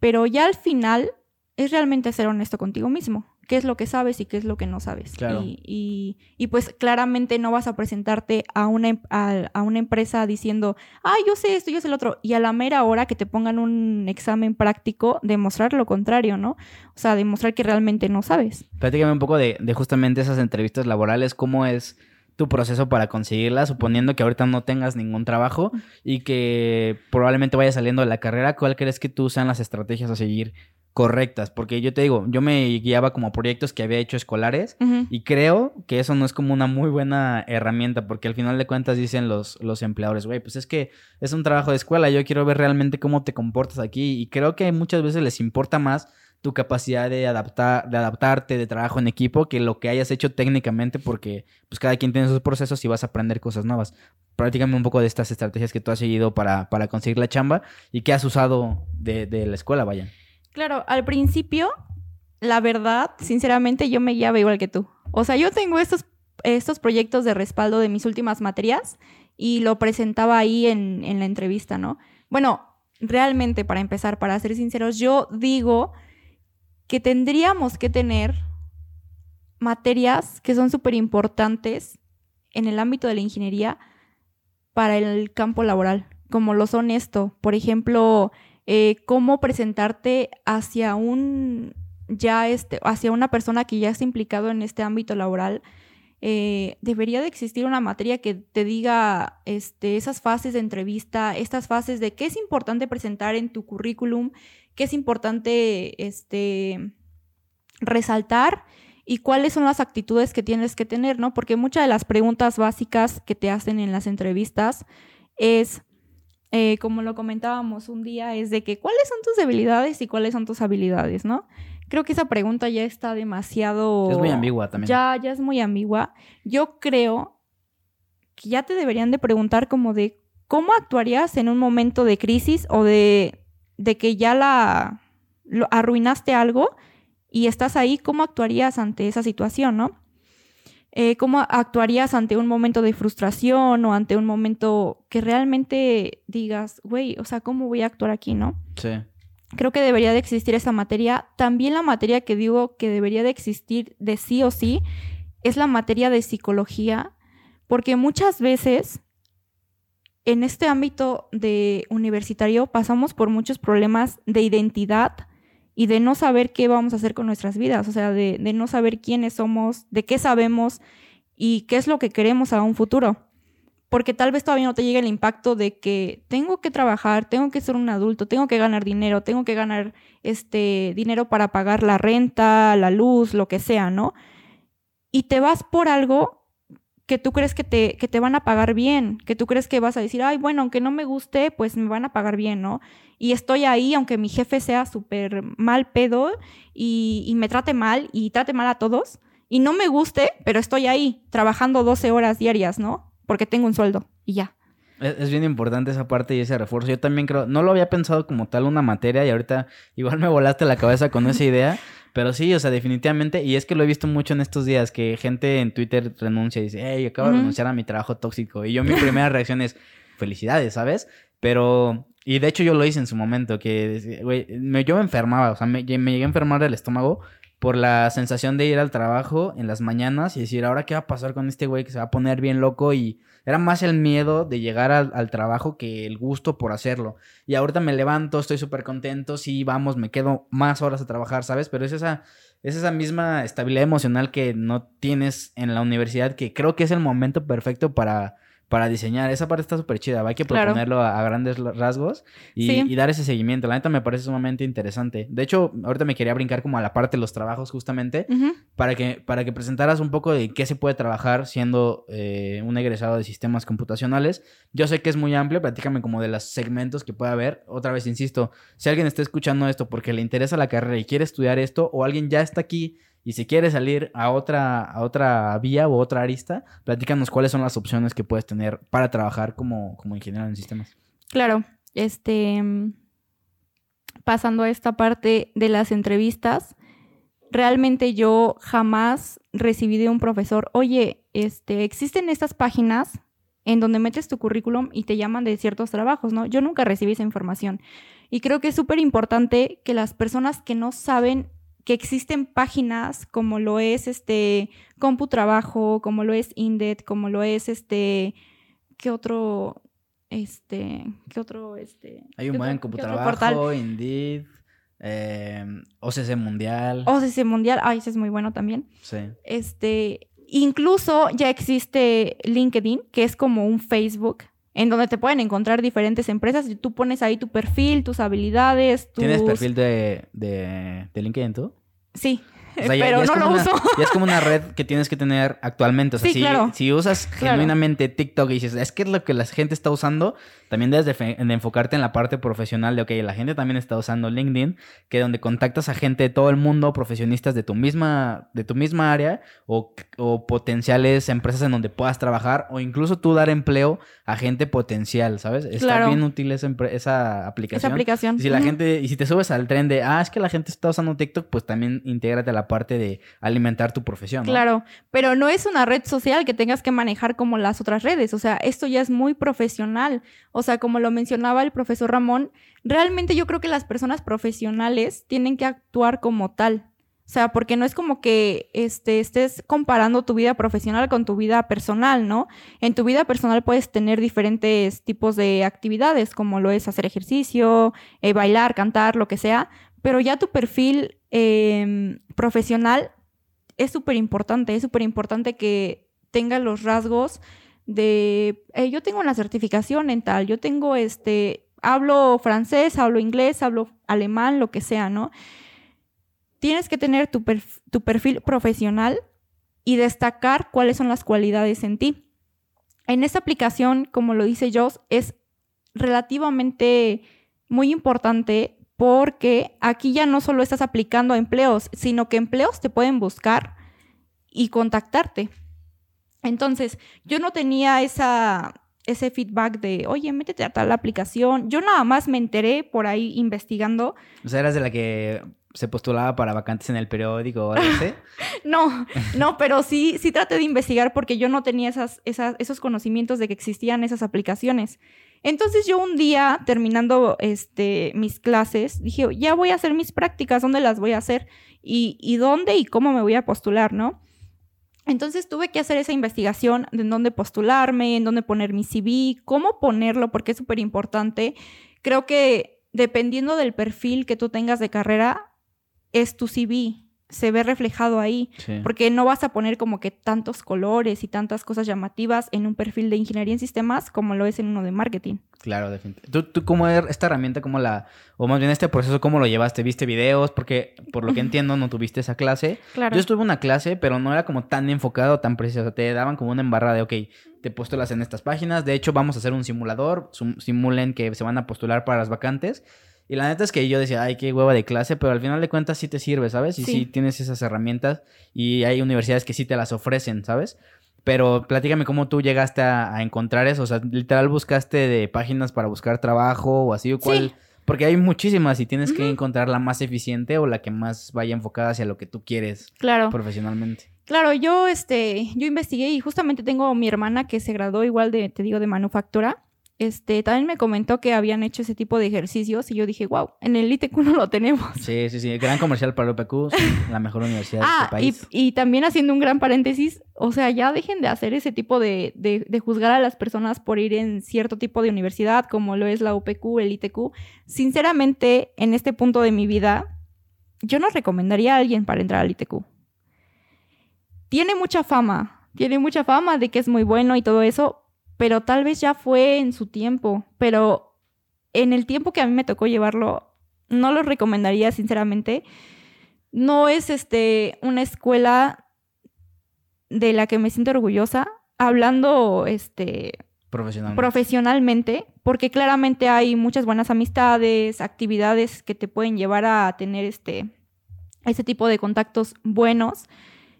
Pero ya al final es realmente ser honesto contigo mismo qué es lo que sabes y qué es lo que no sabes. Y, y, pues claramente no vas a presentarte a una, em, a, una empresa diciendo, ay, yo sé esto, yo sé el otro, y a la mera hora que te pongan un examen práctico, demostrar lo contrario, ¿no? O sea, demostrar que realmente no sabes. Platícame un poco de, de justamente esas entrevistas laborales, cómo es tu proceso para conseguirlas, suponiendo que ahorita no tengas ningún trabajo y que probablemente vayas saliendo de la carrera, ¿cuál crees que tú sean las estrategias a seguir correctas, porque yo te digo, yo me guiaba como proyectos que había hecho escolares y creo que eso no es como una muy buena herramienta, porque al final de cuentas dicen los, los empleadores, güey, pues es que es un trabajo de escuela, yo quiero ver realmente cómo te comportas aquí y creo que muchas veces les importa más tu capacidad de adaptar, de adaptarte, de trabajo en equipo, que lo que hayas hecho técnicamente, porque pues cada quien tiene sus procesos y vas a aprender cosas nuevas. Prácticamente un poco de estas estrategias que tú has seguido para, para conseguir la chamba y que has usado de, de la escuela, vaya. Claro, al principio, la verdad, sinceramente, yo me guiaba igual que tú. O sea, yo tengo estos, estos proyectos de respaldo de mis últimas materias y lo presentaba ahí en, en la entrevista, ¿no? Bueno, realmente, para empezar, para ser sinceros, yo digo que tendríamos que tener materias que son súper importantes en el ámbito de la ingeniería para el campo laboral, como lo son esto. Por ejemplo, eh, cómo presentarte hacia un ya este, hacia una persona que ya está implicado en este ámbito laboral. Eh, debería de existir una materia que te diga este, esas fases de entrevista, estas fases de qué es importante presentar en tu currículum, qué es importante este, resaltar y cuáles son las actitudes que tienes que tener, ¿no? Porque muchas de las preguntas básicas que te hacen en las entrevistas es eh, como lo comentábamos un día, es de que cuáles son tus debilidades y cuáles son tus habilidades, ¿no? Creo que esa pregunta ya está demasiado... Es muy ambigua también. Ya, ya es muy ambigua. Yo creo que ya te deberían de preguntar como de cómo actuarías en un momento de crisis o de, de que ya la arruinaste algo y estás ahí, ¿cómo actuarías ante esa situación, no? Eh, ¿Cómo actuarías ante un momento de frustración o ante un momento que realmente digas, güey, o sea, ¿cómo voy a actuar aquí, no? Sí. Creo que debería de existir esa materia. También la materia que digo que debería de existir de sí o sí es la materia de psicología, porque muchas veces en este ámbito de universitario pasamos por muchos problemas de identidad y de no saber qué vamos a hacer con nuestras vidas, o sea, de, no saber quiénes somos, de qué sabemos y qué es lo que queremos a un futuro. Porque tal vez todavía no te llegue el impacto de que tengo que trabajar, tengo que ser un adulto, tengo que ganar dinero, tengo que ganar este dinero para pagar la renta, la luz, lo que sea, ¿no? Y te vas por algo que tú crees que te, que te van a pagar bien, que tú crees que vas a decir, ay, bueno, aunque no me guste, pues me van a pagar bien, ¿no? Y estoy ahí, aunque mi jefe sea súper mal pedo y, y, me trate mal y trate mal a todos, y no me guste, pero estoy ahí, trabajando 12 horas diarias, ¿no? Porque tengo un sueldo y ya. Es, bien importante esa parte y ese refuerzo. Yo también creo, no lo había pensado como tal una materia y ahorita igual me volaste la cabeza con esa idea. Pero sí, o sea, definitivamente, y es que lo he visto mucho en estos días, que gente en Twitter renuncia y dice, hey, acabo de renunciar a mi trabajo tóxico. Y yo mi primera reacción es, felicidades, ¿sabes? Pero Y de hecho yo lo hice en su momento, que, güey, me- yo me enfermaba, o sea, me, me llegué a enfermar del estómago por la sensación de ir al trabajo en las mañanas y decir, ahora qué va a pasar con este güey que se va a poner bien loco y era más el miedo de llegar al, trabajo que el gusto por hacerlo. Y ahorita me levanto, estoy súper contento, sí, vamos, me quedo más horas a trabajar, ¿sabes? Pero es esa, es esa misma estabilidad emocional que no tienes en la universidad, que creo que es el momento perfecto para, para diseñar. Esa parte está súper chida, hay que Claro. proponerlo a, a grandes rasgos y, Sí. y dar ese seguimiento. La neta me parece sumamente interesante. De hecho, ahorita me quería brincar como a la parte de los trabajos justamente para que, para que presentaras un poco de qué se puede trabajar siendo eh, un egresado de sistemas computacionales. Yo sé que es muy amplio, platícame como de los segmentos que puede haber. Otra vez, insisto, si alguien está escuchando esto porque le interesa la carrera y quiere estudiar esto, o alguien ya está aquí y se quiere salir a otra, a otra vía o otra arista, platícanos cuáles son las opciones que puedes tener para trabajar como, como ingeniero en sistemas. Claro, este, mm, pasando a esta parte de las entrevistas, realmente yo jamás recibí de un profesor, oye, este, existen estas páginas en donde metes tu currículum y te llaman de ciertos trabajos, ¿no? Yo nunca recibí esa información. Y creo que es súper importante que las personas que no saben que existen páginas como lo es este CompuTrabajo, como lo es Indet, como lo es este, ¿qué otro? Este, ¿qué otro? Este, Hay un ¿qué buen? CompuTrabajo, Indeed, eh, OCC Mundial. OCC Mundial, ay, ese es muy bueno también. Sí. Este, incluso ya existe LinkedIn, que es como un Facebook, en donde te pueden encontrar diferentes empresas y tú pones ahí tu perfil, tus habilidades, tus... ¿Tienes perfil de, de, de LinkedIn tú? Sí, O sea, ya- pero ya no como lo una- uso. Ya es como una red que tienes que tener actualmente. O sea, Sí, si, claro. si usas Claro. genuinamente TikTok y dices, es que es lo que la gente está usando, también debes de, de enfocarte en la parte profesional de, ok, la gente también está usando LinkedIn, que donde contactas a gente de todo el mundo, profesionistas de tu misma, de tu misma área o, o potenciales empresas en donde puedas trabajar o incluso tú dar empleo a gente potencial, ¿sabes? Está Claro. bien útil esa, esa Esa aplicación. aplicación. Y si la gente, y si te subes al tren de, ah, es que la gente está usando TikTok, pues también intégrate a la parte de alimentar tu profesión, ¿no? Claro, pero no es una red social que tengas que manejar como las otras redes, o sea, esto ya es muy profesional, o sea, como lo mencionaba el profesor Ramón, realmente yo creo que las personas profesionales tienen que actuar como tal, o sea, porque no es como que este, estés comparando tu vida profesional con tu vida personal, ¿no? En tu vida personal puedes tener diferentes tipos de actividades, como lo es hacer ejercicio, eh, bailar, cantar, lo que sea, pero ya tu perfil eh, profesional es súper importante, es súper importante que tenga los rasgos de, yo tengo una certificación en tal, yo tengo este, hablo francés, hablo inglés, hablo alemán, lo que sea, ¿no? Tienes que tener tu, tu perfil profesional y destacar cuáles son las cualidades en ti. En esta aplicación, como lo dice Joss, es relativamente muy importante porque aquí ya no solo estás aplicando a empleos, sino que empleos te pueden buscar y contactarte. Entonces, yo no tenía esa, ese feedback de, oye, métete a tal aplicación. Yo nada más me enteré por ahí investigando. O sea, eras de la que se postulaba para vacantes en el periódico o algo así. No, no, pero sí, sí traté de investigar porque yo no tenía esas, esas, esos conocimientos de que existían esas aplicaciones. Entonces yo un día, terminando este, mis clases, dije, ya voy a hacer mis prácticas, ¿dónde las voy a hacer? ¿Y, y dónde y cómo me voy a postular, no? Entonces tuve que hacer esa investigación de dónde postularme, en dónde poner mi CV, cómo ponerlo, porque es súper importante. Creo que dependiendo del perfil que tú tengas de carrera, es tu CV, se ve reflejado ahí, Sí. porque no vas a poner como que tantos colores y tantas cosas llamativas en un perfil de ingeniería en sistemas como lo es en uno de marketing. Claro, definitivamente. ¿Tú, tú cómo er- esta herramienta, cómo la, o más bien este proceso, cómo lo llevaste? ¿Viste videos? Porque por lo que entiendo no tuviste esa clase. Claro. Yo estuve una clase, pero no era como tan enfocado, tan preciso. Te daban como una embarrada de, ok, te postulas en estas páginas. De hecho, vamos a hacer un simulador. Simulen que se van a postular para las vacantes. Y la neta es que yo decía, ay, qué hueva de clase, pero al final de cuentas sí te sirve, ¿sabes? Y sí, Sí. tienes esas herramientas y hay universidades que sí te las ofrecen, ¿sabes? Pero platícame cómo tú llegaste a, a encontrar eso. O sea, literal buscaste de páginas para buscar trabajo o así o cuál. Sí. Porque hay muchísimas y tienes que encontrar la más eficiente o la que más vaya enfocada hacia lo que tú quieres Claro. profesionalmente. Claro, yo, este, yo investigué y justamente tengo mi hermana que se graduó igual de, te digo, de manufactura. Este, también me comentó que habían hecho ese tipo de ejercicios y yo dije, wow, en el ITQ no lo tenemos. Sí, sí, sí. Gran comercial para el UPQ, la mejor universidad de Ah, este y, país. y también haciendo un gran paréntesis, o sea, ya dejen de hacer ese tipo de, de, de juzgar a las personas por ir en cierto tipo de universidad, como lo es la UPQ, el ITQ. Sinceramente, en este punto de mi vida, yo no recomendaría a alguien para entrar al ITQ. Tiene mucha fama, tiene mucha fama de que es muy bueno y todo eso, pero tal vez ya fue en su tiempo. Pero en el tiempo que a mí me tocó llevarlo, no lo recomendaría, sinceramente. No es este una escuela de la que me siento orgullosa, hablando este Profesionalmente. profesionalmente, porque claramente hay muchas buenas amistades, actividades que te pueden llevar a tener este ese tipo de contactos buenos.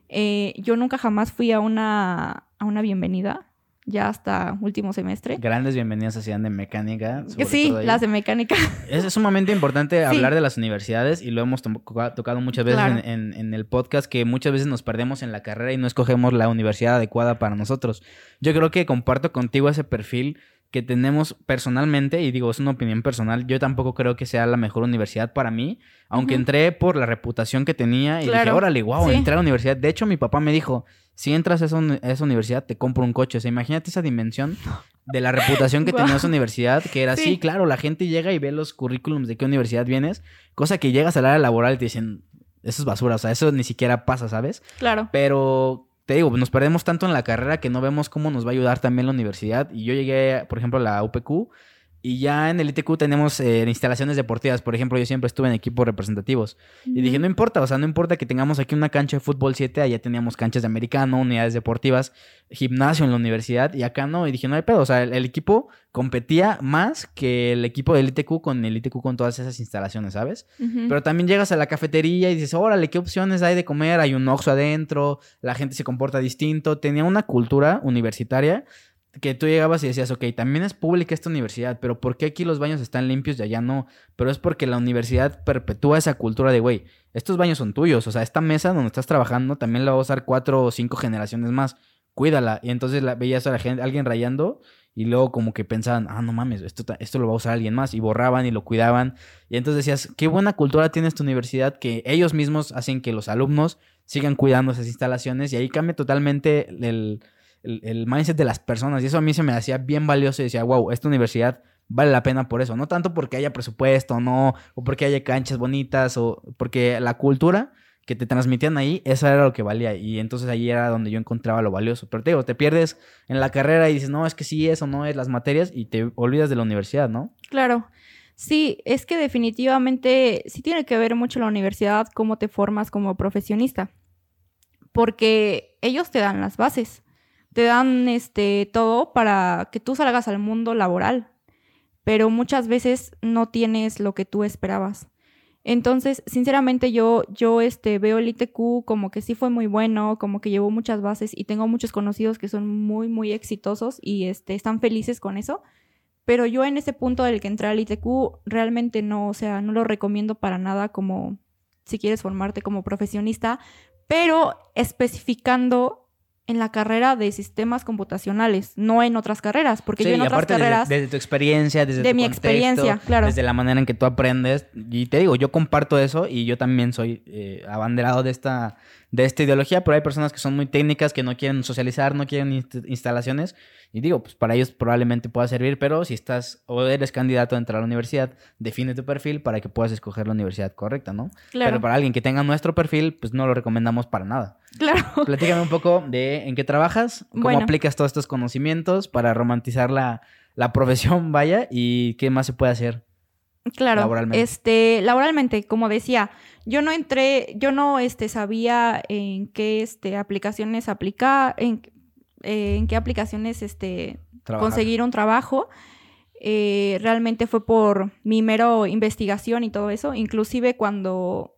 Eh, yo nunca jamás fui a una, a una bienvenida, ya hasta último semestre. Grandes bienvenidas hacían de mecánica. Sí, las de mecánica. Es, sumamente importante Sí. hablar de las universidades y lo hemos to- tocado muchas veces Claro. en, en- en el podcast que muchas veces nos perdemos en la carrera y no escogemos la universidad adecuada para nosotros. Yo creo que comparto contigo ese perfil que tenemos personalmente y digo, es una opinión personal. Yo tampoco creo que sea la mejor universidad para mí, aunque entré por la reputación que tenía y dije, Claro. órale, wow, Sí. entré a la universidad. De hecho, mi papá me dijo, si entras a esa, uni- a esa universidad, te compro un coche. O sea, imagínate esa dimensión de la reputación que tenía esa universidad, que era Sí. así, claro, la gente llega y ve los currículums de qué universidad vienes, cosa que llegas al área laboral y te dicen, eso es basura, o sea, eso ni siquiera pasa, ¿sabes? Claro. Pero te digo, nos perdemos tanto en la carrera que no vemos cómo nos va a ayudar también la universidad. Y yo llegué, por ejemplo, a la UPQ y ya en el ITQ tenemos eh, instalaciones deportivas. Por ejemplo, yo siempre estuve en equipos representativos. Y dije, no importa, o sea, no importa que tengamos aquí una cancha de fútbol 7, allá teníamos canchas de americano, unidades deportivas, gimnasio en la universidad, y acá no, y dije, no hay pedo, o sea, el, el equipo competía más que el equipo del ITQ con el ITQ con todas esas instalaciones, ¿sabes? Pero también llegas a la cafetería y dices, órale, ¿qué opciones hay de comer? Hay un Oxxo adentro, la gente se comporta distinto. Tenía una cultura universitaria que tú llegabas y decías, ok, también es pública esta universidad, pero ¿por qué aquí los baños están limpios y allá no? Pero es porque la universidad perpetúa esa cultura de, güey, estos baños son tuyos, o sea, esta mesa donde estás trabajando también la va a usar cuatro o cinco generaciones más, cuídala. Y entonces veías a la gente, alguien rayando y luego como que pensaban, ah, no mames, esto, esto lo va a usar alguien más y borraban y lo cuidaban. Y entonces decías, qué buena cultura tiene esta universidad que ellos mismos hacen que los alumnos sigan cuidando esas instalaciones y ahí cambia totalmente el, el, mindset de las personas. Y eso a mí se me hacía bien valioso y decía, wow, esta universidad vale la pena por eso. No tanto porque haya presupuesto, no, o porque haya canchas bonitas, o porque la cultura que te transmitían ahí, eso era lo que valía. Y entonces ahí era donde yo encontraba lo valioso. Pero te digo, te pierdes en la carrera y dices, no, es que sí, eso no es las materias y te olvidas de la universidad, ¿no? Claro. Sí, es que definitivamente sí tiene que ver mucho la universidad, cómo te formas como profesionista. Porque ellos te dan las bases, te dan este todo para que tú salgas al mundo laboral, pero muchas veces no tienes lo que tú esperabas. Entonces, sinceramente yo yo este veo el ITQ como que sí fue muy bueno, como que llevó muchas bases y tengo muchos conocidos que son muy muy exitosos y este están felices con eso. Pero yo en ese punto del que entré al ITQ realmente no, o sea, no lo recomiendo para nada como si quieres formarte como profesionista, pero especificando en la carrera de sistemas computacionales, no en otras carreras, porque Sí, yo en y otras aparte desde- carreras desde, tu experiencia, desde de tu mi contexto, experiencia, claro. desde la manera en que tú aprendes. Y te digo, yo comparto eso y yo también soy eh, abanderado de esta, de esta ideología, pero hay personas que son muy técnicas, que no quieren socializar, no quieren inst- instalaciones. Y digo, pues para ellos probablemente pueda servir, pero si estás o eres candidato a entrar a la universidad, define tu perfil para que puedas escoger la universidad correcta, ¿no? Claro, Pero para alguien que tenga nuestro perfil, pues no lo recomendamos para nada. claro. Platícame un poco de en qué trabajas, cómo Bueno. aplicas todos estos conocimientos para romantizar la, la profesión, vaya, y qué más se puede hacer. Claro, Laboralmente. este, laboralmente, como decía, yo no entré, yo no, este, sabía en qué, este, aplicaciones aplicar, en, eh, en qué aplicaciones, este, Trabajar. conseguir un trabajo. Eh, realmente fue por mi mero investigación y todo eso. Inclusive cuando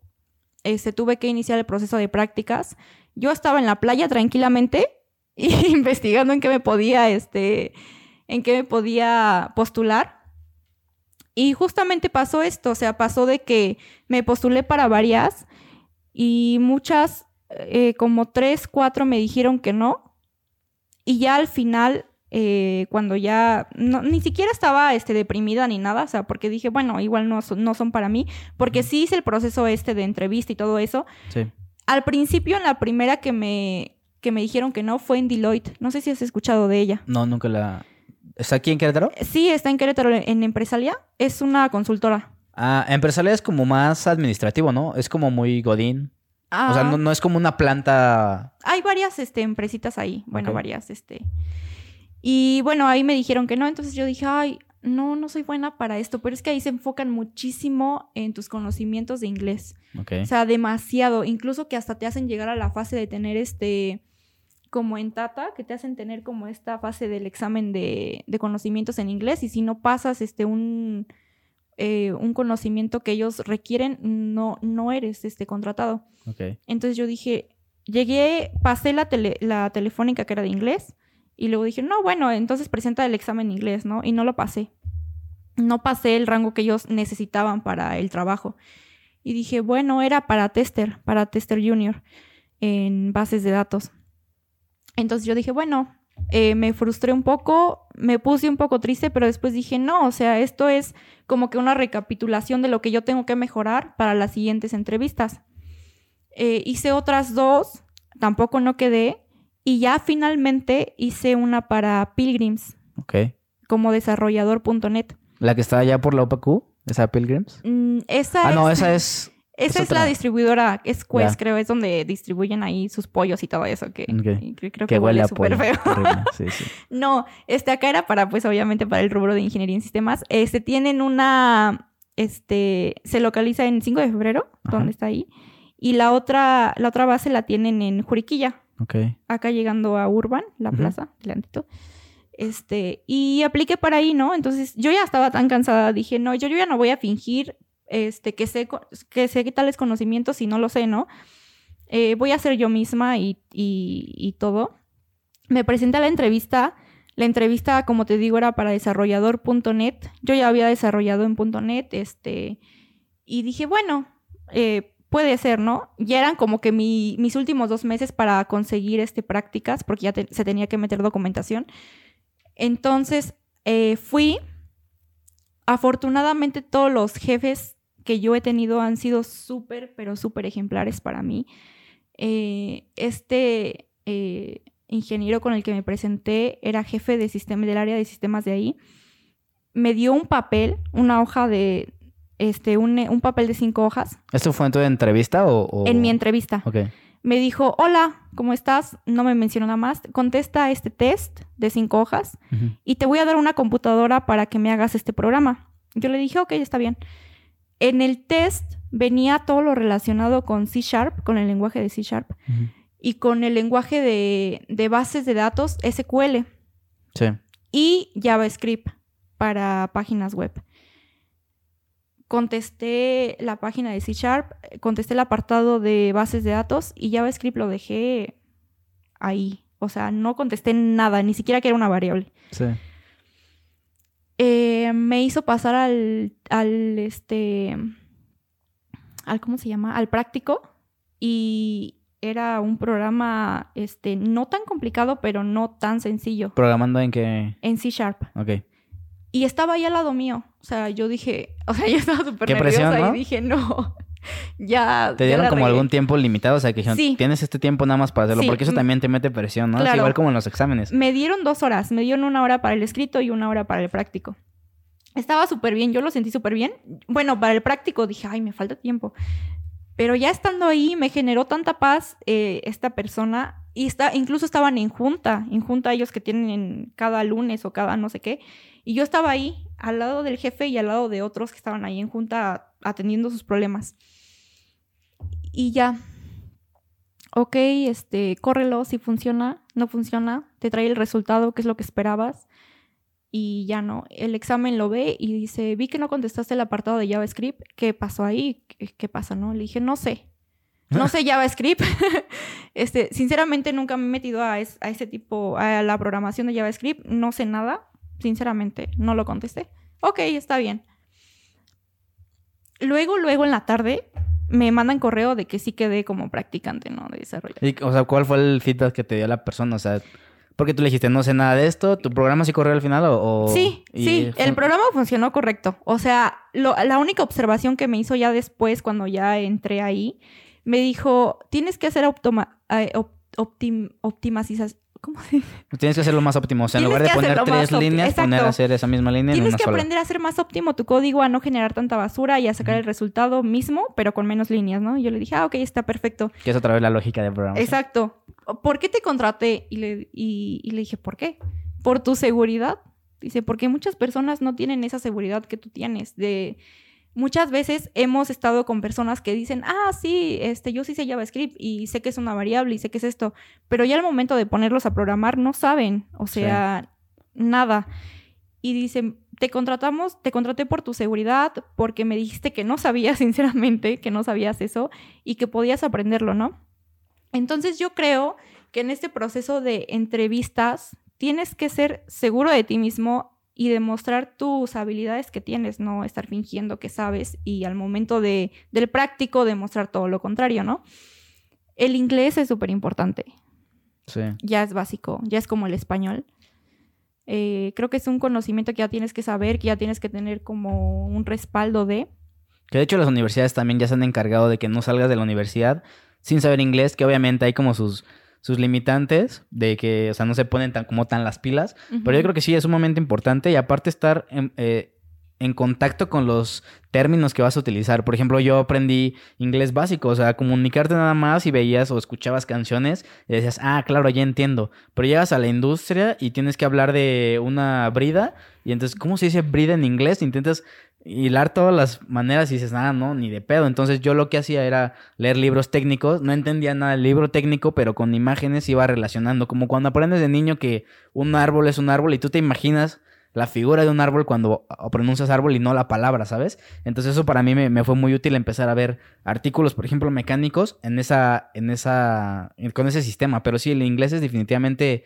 este, tuve que iniciar el proceso de prácticas, yo estaba en la playa tranquilamente y investigando en qué me podía, este, en qué me podía postular. Y justamente pasó esto, o sea, pasó de que me postulé para varias y muchas, eh, como tres, cuatro me dijeron que no. Y ya al final eh, cuando ya no, ni siquiera estaba este, deprimida ni nada, o sea, porque dije, bueno, igual no, son- no son para mí, porque sí hice el proceso este de entrevista y todo eso. Sí. Al principio, en la primera que me, que me dijeron que no, fue en Deloitte. No sé si has escuchado de ella. No, nunca la... ¿Está aquí en Querétaro? Sí, está en Querétaro, en Empresalia. Es una consultora. Ah, empresarial es como más administrativo, ¿no? Es como muy godín. O sea, Ah, no, no es como una planta... Hay varias este, empresitas ahí. Bueno, varias, este. Y bueno, ahí me dijeron que no. Entonces yo dije, ay, no, no soy buena para esto. Pero es que ahí se enfocan muchísimo en tus conocimientos de inglés. Ok. O sea, demasiado. Incluso que hasta te hacen llegar a la fase de tener este. Como en Tata, que te hacen tener como esta fase del examen de, de conocimientos en inglés. Y si no pasas este un. eh, un conocimiento que ellos requieren, no, no eres este contratado. Entonces yo dije, llegué, pasé la, tele- la telefónica que era de inglés y luego dije, no, bueno, entonces presenta el examen en inglés, ¿no? Y no lo pasé. No pasé el rango que ellos necesitaban para el trabajo. Y dije, bueno, era para tester, para tester junior en bases de datos. Entonces yo dije, bueno, eh, me frustré un poco, me puse un poco triste, pero después dije, no, o sea, esto es como que una recapitulación de lo que yo tengo que mejorar para las siguientes entrevistas. Eh, hice otras dos, tampoco no quedé, y ya finalmente hice una para Pilgrims Ok. como desarrollador.net. ¿La que está allá por la OPQ? ¿Esa Pilgrims? Mm, esa Ah, no, es, esa es... esa es es la distribuidora, es Quest, creo, es donde distribuyen ahí sus pollos y todo eso, que, creo Que que, huele huele súper feo. Horrible. Sí, sí. No, este acá era para, pues, obviamente, para el rubro de ingeniería en sistemas. Este tienen una, este, se localiza en 5 de febrero, Ajá. donde está ahí. Y la otra, la otra base la tienen en Juriquilla, Ok. acá llegando a Urban, la plaza, delantito. Este, y apliqué para ahí, ¿no? Entonces, yo ya estaba tan cansada, dije, no, yo, yo ya no voy a fingir, este, que sé, que sé tales conocimientos si no lo sé, ¿no? Eh, voy a ser yo misma y, y, y todo. Me presenté a la entrevista. La entrevista, como te digo, era para desarrollador.net. Yo ya había desarrollado en .net, este, y dije, bueno, eh, puede ser, ¿no? Ya eran como que mi- mis últimos dos meses para conseguir este, prácticas, porque ya se tenía que meter documentación. Entonces, eh, fui. Afortunadamente, todos los jefes que yo he tenido han sido súper, pero súper ejemplares para mí. Eh, este eh, ingeniero con el que me presenté era jefe de sistema, del área de sistemas de ahí. Me dio un papel, una hoja de, este, un, un papel de cinco hojas ¿Esto fue en tu entrevista o...? o- en mi entrevista. Ok. Me dijo, hola, ¿cómo estás? No me mencionó nada más. Contesta este test de cinco hojas Ujú. y te voy a dar una computadora para que me hagas este programa. Yo le dije, ok, está bien. En el test venía todo lo relacionado con C Sharp, con el lenguaje de C Sharp, y con el lenguaje de, de bases de datos SQL Sí. y JavaScript para páginas web. Contesté la página de C Sharp, contesté el apartado de bases de datos y JavaScript lo dejé ahí. O sea, no contesté nada, ni siquiera que era una variable. Sí. Eh, me hizo pasar al, al, este, al, ¿cómo se llama? Al práctico y era un programa, este, no tan complicado, pero no tan sencillo, ¿Programando en qué...? en C Sharp. Ok. Y estaba ahí al lado mío. O sea, yo dije, o sea, yo estaba súper nerviosa presión, ¿no? y dije, no, ya. ¿Te ya dieron la como regué". algún tiempo limitado? O sea, que dijeron, Sí. tienes este tiempo nada más para hacerlo. Sí. Porque eso también te mete presión, ¿no? Es Claro. igual como en los exámenes. Me dieron dos horas. Me dieron una hora para el escrito y una hora para el práctico. Estaba súper bien, yo lo sentí súper bien. Bueno, para el práctico dije, ay, me falta tiempo. Pero ya estando ahí me generó tanta paz eh, esta persona. Y está, incluso estaban en junta, en junta ellos que tienen cada lunes o cada no sé qué. Y yo estaba ahí, al lado del jefe y al lado de otros que estaban ahí en junta atendiendo sus problemas. Y ya. Ok, este, córrelo si funciona, no funciona, te trae el resultado, que es lo que esperabas. Y ya no. El examen lo ve y dice, vi que no contestaste el apartado de JavaScript. ¿Qué pasó ahí? ¿Qué, qué pasa, no? Le dije, no sé. No sé JavaScript. este, sinceramente nunca me he metido a, es- a ese tipo, a la programación de JavaScript. No sé nada. Sinceramente, no lo contesté. Ok, está bien. Luego, luego en la tarde, me mandan correo de que sí quedé como practicante, ¿no? De desarrollo. Y, o sea, ¿cuál fue el feedback que te dio la persona? O sea, Porque tú le dijiste, no sé nada de esto, ¿tu programa sí corrió al final o...? o- Sí, y sí, el programa funcionó correcto. O sea, lo- la única observación que me hizo ya después, cuando ya entré ahí, me dijo, tienes que hacer optoma, eh, op- optim- optimización. ¿Cómo se dice? Tienes que hacerlo más óptimo. O sea, en lugar de poner tres líneas, poner a hacer esa misma línea en Tienes una que sola. aprender a hacer más óptimo tu código, a no generar tanta basura y a sacar el resultado mismo, pero con menos líneas, ¿no? Y yo le dije, ah, ok, está perfecto. Que es otra vez la lógica del programa. Exacto. ¿Por qué te contraté? Y le, y, y le dije, ¿por qué? Por tu seguridad. Dice, porque muchas personas no tienen esa seguridad que tú tienes. De muchas veces hemos estado con personas que dicen, ah, sí, este, yo sí sé JavaScript y sé que es una variable y sé que es esto, pero ya al momento de ponerlos a programar no saben, o Sí. sea, nada. Y dicen, te contratamos, te contraté por tu seguridad, porque me dijiste que no sabías, sinceramente, que no sabías eso y que podías aprenderlo, ¿no? Entonces yo creo que en este proceso de entrevistas tienes que ser seguro de ti mismo y demostrar tus habilidades que tienes, no estar fingiendo que sabes y al momento de, del práctico demostrar todo lo contrario, ¿no? El inglés es súper importante, Sí. ya es básico, ya es como el español. Eh, creo que es un conocimiento que ya tienes que saber, que ya tienes que tener como un respaldo de. Que de hecho las universidades también ya se han encargado de que no salgas de la universidad sin saber inglés, que obviamente hay como sus, sus limitantes de que, o sea, no se ponen tan como tan las pilas. Pero yo creo que sí es sumamente importante y aparte estar en, eh, en contacto con los términos que vas a utilizar. Por ejemplo, yo aprendí inglés básico, o sea, comunicarte nada más y veías o escuchabas canciones y decías, ah, claro, ya entiendo. Pero llegas a la industria y tienes que hablar de una brida y entonces, ¿cómo se dice brida en inglés? Intentas hilar todas las maneras y dices, ah, no, ni de pedo. Entonces yo lo que hacía era leer libros técnicos, no entendía nada del libro técnico, pero con imágenes iba relacionando, como cuando aprendes de niño que un árbol es un árbol y tú te imaginas la figura de un árbol cuando pronuncias árbol y no la palabra, ¿sabes? Entonces eso para mí me, me fue muy útil empezar a ver artículos, por ejemplo, mecánicos en esa, en esa, con ese sistema. Pero sí, el inglés es definitivamente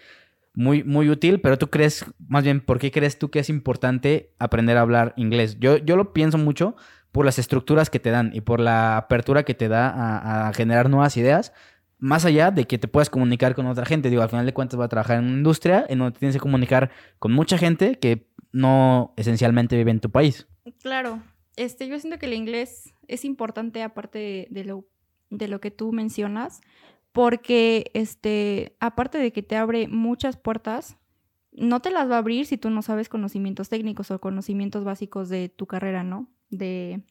muy, muy útil, pero tú crees, más bien, ¿por qué crees tú que es importante aprender a hablar inglés? Yo, yo lo pienso mucho por las estructuras que te dan y por la apertura que te da a, a generar nuevas ideas, más allá de que te puedas comunicar con otra gente. Digo, al final de cuentas vas a trabajar en una industria en donde tienes que comunicar con mucha gente que no esencialmente vive en tu país. Claro, este, yo siento que el inglés es importante aparte de lo, de lo que tú mencionas, porque este, aparte de que te abre muchas puertas, no te las va a abrir si tú no sabes conocimientos técnicos o conocimientos básicos de tu carrera, ¿no? De,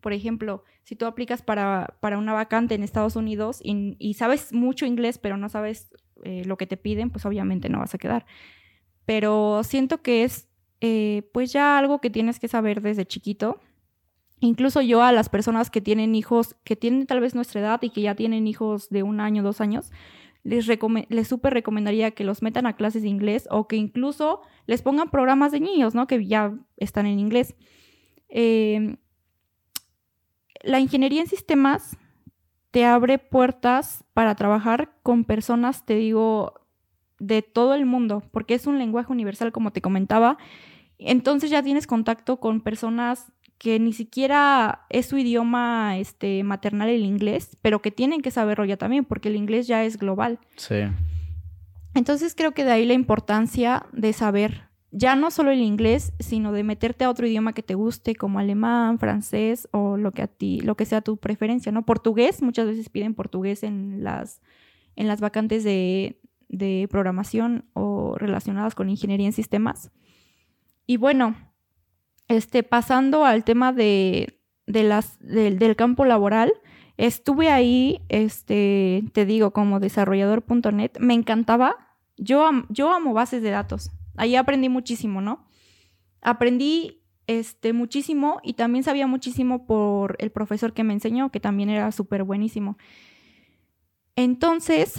por ejemplo, si tú aplicas para, para una vacante en Estados Unidos y, sabes mucho inglés, pero no sabes eh, lo que te piden, pues obviamente no vas a quedar. Pero siento que es eh, pues ya algo que tienes que saber desde chiquito. Incluso yo a las personas que tienen hijos, que tienen tal vez nuestra edad y que ya tienen hijos de un año, dos años, les, les súper recomendaría que los metan a clases de inglés o que incluso les pongan programas de niños, ¿no? Que ya están en inglés. Eh, la ingeniería en sistemas te abre puertas para trabajar con personas, te digo, de todo el mundo, porque es un lenguaje universal, como te comentaba. Entonces ya tienes contacto con personas que ni siquiera es su idioma este, maternal el inglés, pero que tienen que saberlo ya también, porque el inglés ya es global. Sí. Entonces creo que de ahí la importancia de saber ya no solo el inglés, sino de meterte a otro idioma que te guste, como alemán, francés o lo que a ti, lo que sea tu preferencia, ¿no? Portugués, muchas veces piden portugués en las, en las vacantes de, de programación o relacionadas con ingeniería en sistemas. Y bueno, este, pasando al tema del- campo laboral, estuve ahí, este, te digo, como desarrollador.net, me encantaba. Yo, yo amo bases de datos. Ahí aprendí muchísimo, ¿no? Aprendí este, muchísimo y también sabía muchísimo por el profesor que me enseñó, que también era súper buenísimo. Entonces,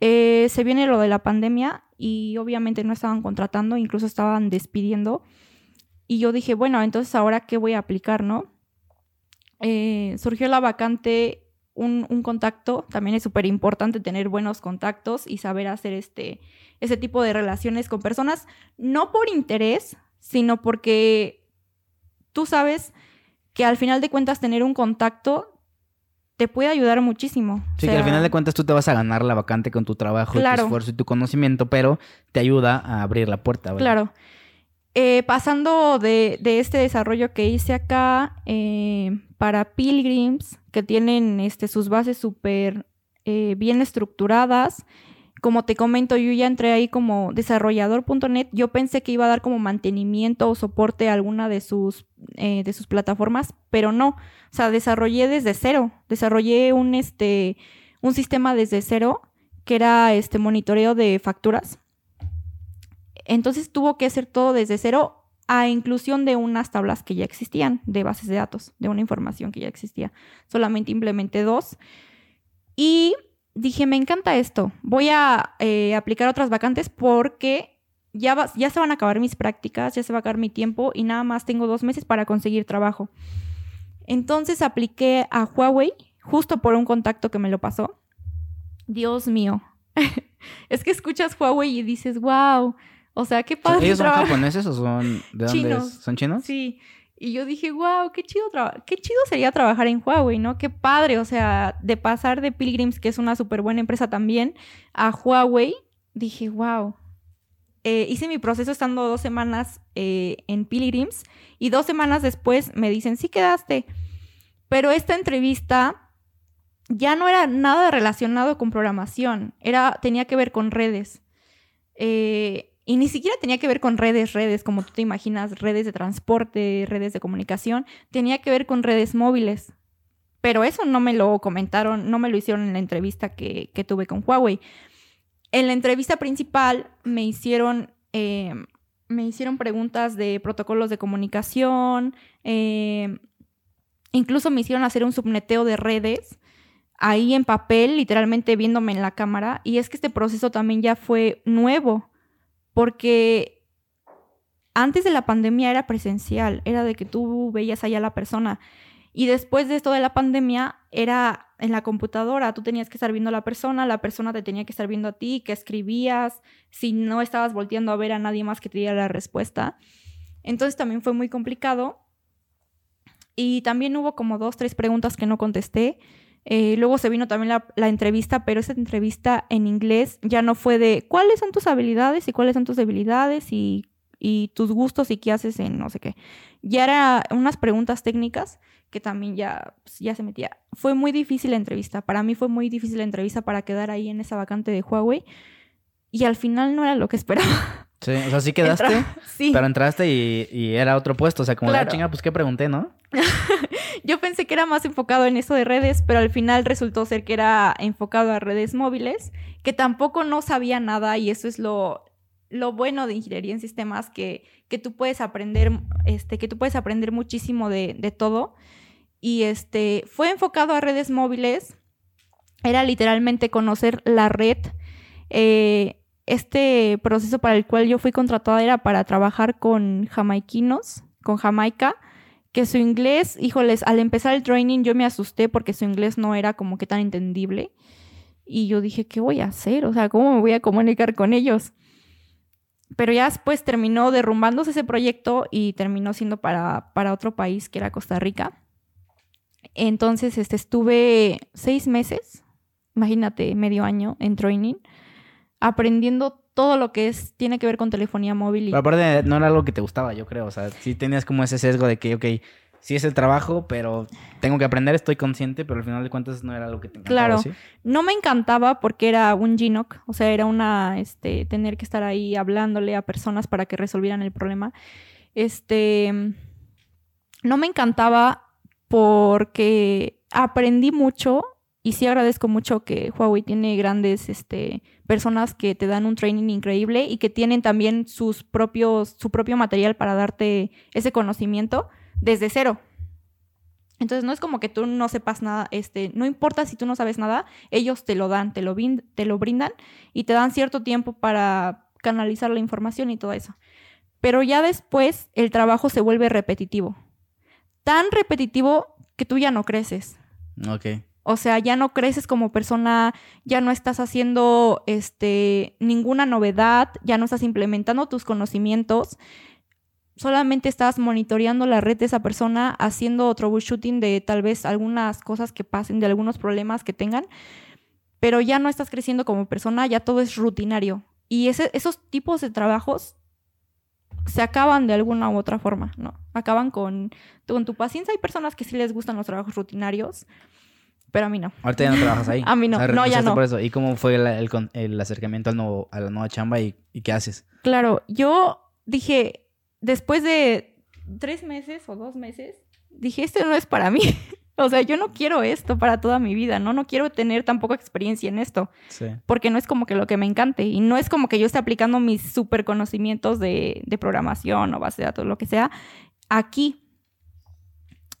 eh, se viene lo de la pandemia y obviamente no estaban contratando, incluso estaban despidiendo. Y yo dije, bueno, entonces ahora qué voy a aplicar, ¿no? Eh, surgió la vacante, un, un contacto, también es súper importante tener buenos contactos y saber hacer este, ese tipo de relaciones con personas, no por interés, sino porque tú sabes que al final de cuentas tener un contacto te puede ayudar muchísimo. Sí, O que al final de cuentas tú te vas a ganar la vacante con tu trabajo, Claro. tu esfuerzo y tu conocimiento, pero te ayuda a abrir la puerta. ¿vale? Claro. Eh, pasando de, este desarrollo que hice acá eh, para Pilgrims, que tienen este, sus bases súper eh, bien estructuradas. Como te comento, yo ya entré ahí como desarrollador.net. Yo pensé que iba a dar como mantenimiento o soporte a alguna de sus, eh, de sus plataformas, pero no. O sea, desarrollé desde cero. Desarrollé un, este, un sistema desde cero que era este monitoreo de facturas. Entonces tuvo que hacer todo desde cero a inclusión de unas tablas que ya existían, de bases de datos, de una información que ya existía. Solamente implementé dos. Y dije, me encanta esto. Voy a eh, aplicar otras vacantes porque ya, ya se van a acabar mis prácticas, ya se va a acabar mi tiempo y nada más tengo dos meses para conseguir trabajo. Entonces apliqué a Huawei justo por un contacto que me lo pasó. Dios mío. es que escuchas Huawei y dices, wow. O sea, qué padre. ¿Ellos son trabajar". japoneses o son de dónde Chinos. es? ¿Son chinos? Sí. Y yo dije, wow, qué chido, traba- qué chido sería trabajar en Huawei, ¿no? Qué padre, o sea, de pasar de Pilgrims, que es una súper buena empresa también, a Huawei, dije, wow. Eh, hice mi proceso estando dos semanas eh, en Pilgrims y dos semanas después me dicen, sí quedaste. Pero esta entrevista ya no era nada relacionado con programación, era, tenía que ver con redes. Eh, y ni siquiera tenía que ver con redes, redes, como tú te imaginas, redes de transporte, redes de comunicación, tenía que ver con redes móviles. Pero eso no me lo comentaron, no me lo hicieron en la entrevista que, que tuve con Huawei. En la entrevista principal me hicieron, eh, me hicieron preguntas de protocolos de comunicación, eh, incluso me hicieron hacer un subneteo de redes ahí en papel, literalmente viéndome en la cámara. Y es que este proceso también ya fue nuevo, porque antes de la pandemia era presencial, era de que tú veías allá a la persona. Y después de esto de la pandemia era en la computadora, tú tenías que estar viendo a la persona, la persona te tenía que estar viendo a ti, que escribías, si no estabas volteando a ver a nadie más que te diera la respuesta. Entonces también fue muy complicado. Y también hubo como dos, tres preguntas que no contesté. Eh, luego se vino también la, entrevista, pero esa entrevista en inglés ya no fue de cuáles son tus habilidades y cuáles son tus debilidades y, y tus gustos y qué haces en no sé qué. Ya era unas preguntas técnicas que también ya, pues, ya se metía. Fue muy difícil la entrevista. Para mí fue muy difícil la entrevista para quedar ahí en esa vacante de Huawei. Y al final no era lo que esperaba. Sí, o sea, sí quedaste, Entra- sí. pero entraste y, y era otro puesto. O sea, como de, ah, Claro. chinga, pues qué pregunté, ¿no? Yo pensé que era más enfocado en eso de redes, pero al final resultó ser que era enfocado a redes móviles, que tampoco no sabía nada y eso es lo, lo bueno de ingeniería en sistemas, que, que tú puedes aprender, este, que tú puedes aprender muchísimo de, de todo. Y este, fue enfocado a redes móviles, era literalmente conocer la red. Eh, este proceso para el cual yo fui contratada era para trabajar con jamaiquinos, con Jamaica que su inglés, híjoles, al empezar el training yo me asusté porque su inglés no era como que tan entendible. Y yo dije, ¿qué voy a hacer? O sea, ¿cómo me voy a comunicar con ellos? Pero ya después terminó derrumbándose ese proyecto y terminó siendo para, para otro país que era Costa Rica. Entonces, este, estuve seis meses, imagínate, medio año en training, aprendiendo todo lo que es, tiene que ver con telefonía móvil. Y, Pero aparte, no era algo que te gustaba, yo creo. O sea, sí tenías como ese sesgo de que, ok, sí es el trabajo, pero tengo que aprender, estoy consciente, pero al final de cuentas no era algo que te encantaba, Claro. ¿sí? No me encantaba porque era un GNOC, o sea, era una, este, tener que estar ahí hablándole a personas para que resolvieran el problema. Este, no me encantaba porque aprendí mucho y sí agradezco mucho que Huawei tiene grandes, este, personas que te dan un training increíble y que tienen también sus propios, su propio material para darte ese conocimiento desde cero. Entonces no es como que tú no sepas nada, este, no importa si tú no sabes nada, ellos te lo dan, te lo, te lo brindan y te dan cierto tiempo para canalizar la información y todo eso. Pero ya después el trabajo se vuelve repetitivo. Tan repetitivo que tú ya no creces. Ok. O sea, ya no creces como persona, ya no estás haciendo este, ninguna novedad, ya no estás implementando tus conocimientos. solamente estás monitoreando la red de esa persona, haciendo troubleshooting de tal vez algunas cosas que pasen, de algunos problemas que tengan, pero ya no estás creciendo como persona, ya todo es rutinario. Y esos tipos de trabajos se acaban de alguna u otra forma, ¿no? Acaban con, con tu paciencia. Hay personas que sí les gustan los trabajos rutinarios, pero a mí no. Ahorita ya no trabajas ahí. A mí no, no, ya no. Por eso. ¿Y cómo fue el, el, el acercamiento al nuevo, a la nueva chamba y, y qué haces? Claro, yo dije, después de tres meses o dos meses, dije, esto no es para mí. o sea, yo no quiero esto para toda mi vida, ¿no? No quiero tener tampoco experiencia en esto. Sí. Porque no es como que lo que me encante. Y no es como que yo esté aplicando mis super conocimientos de, de programación o base de datos, lo que sea, aquí.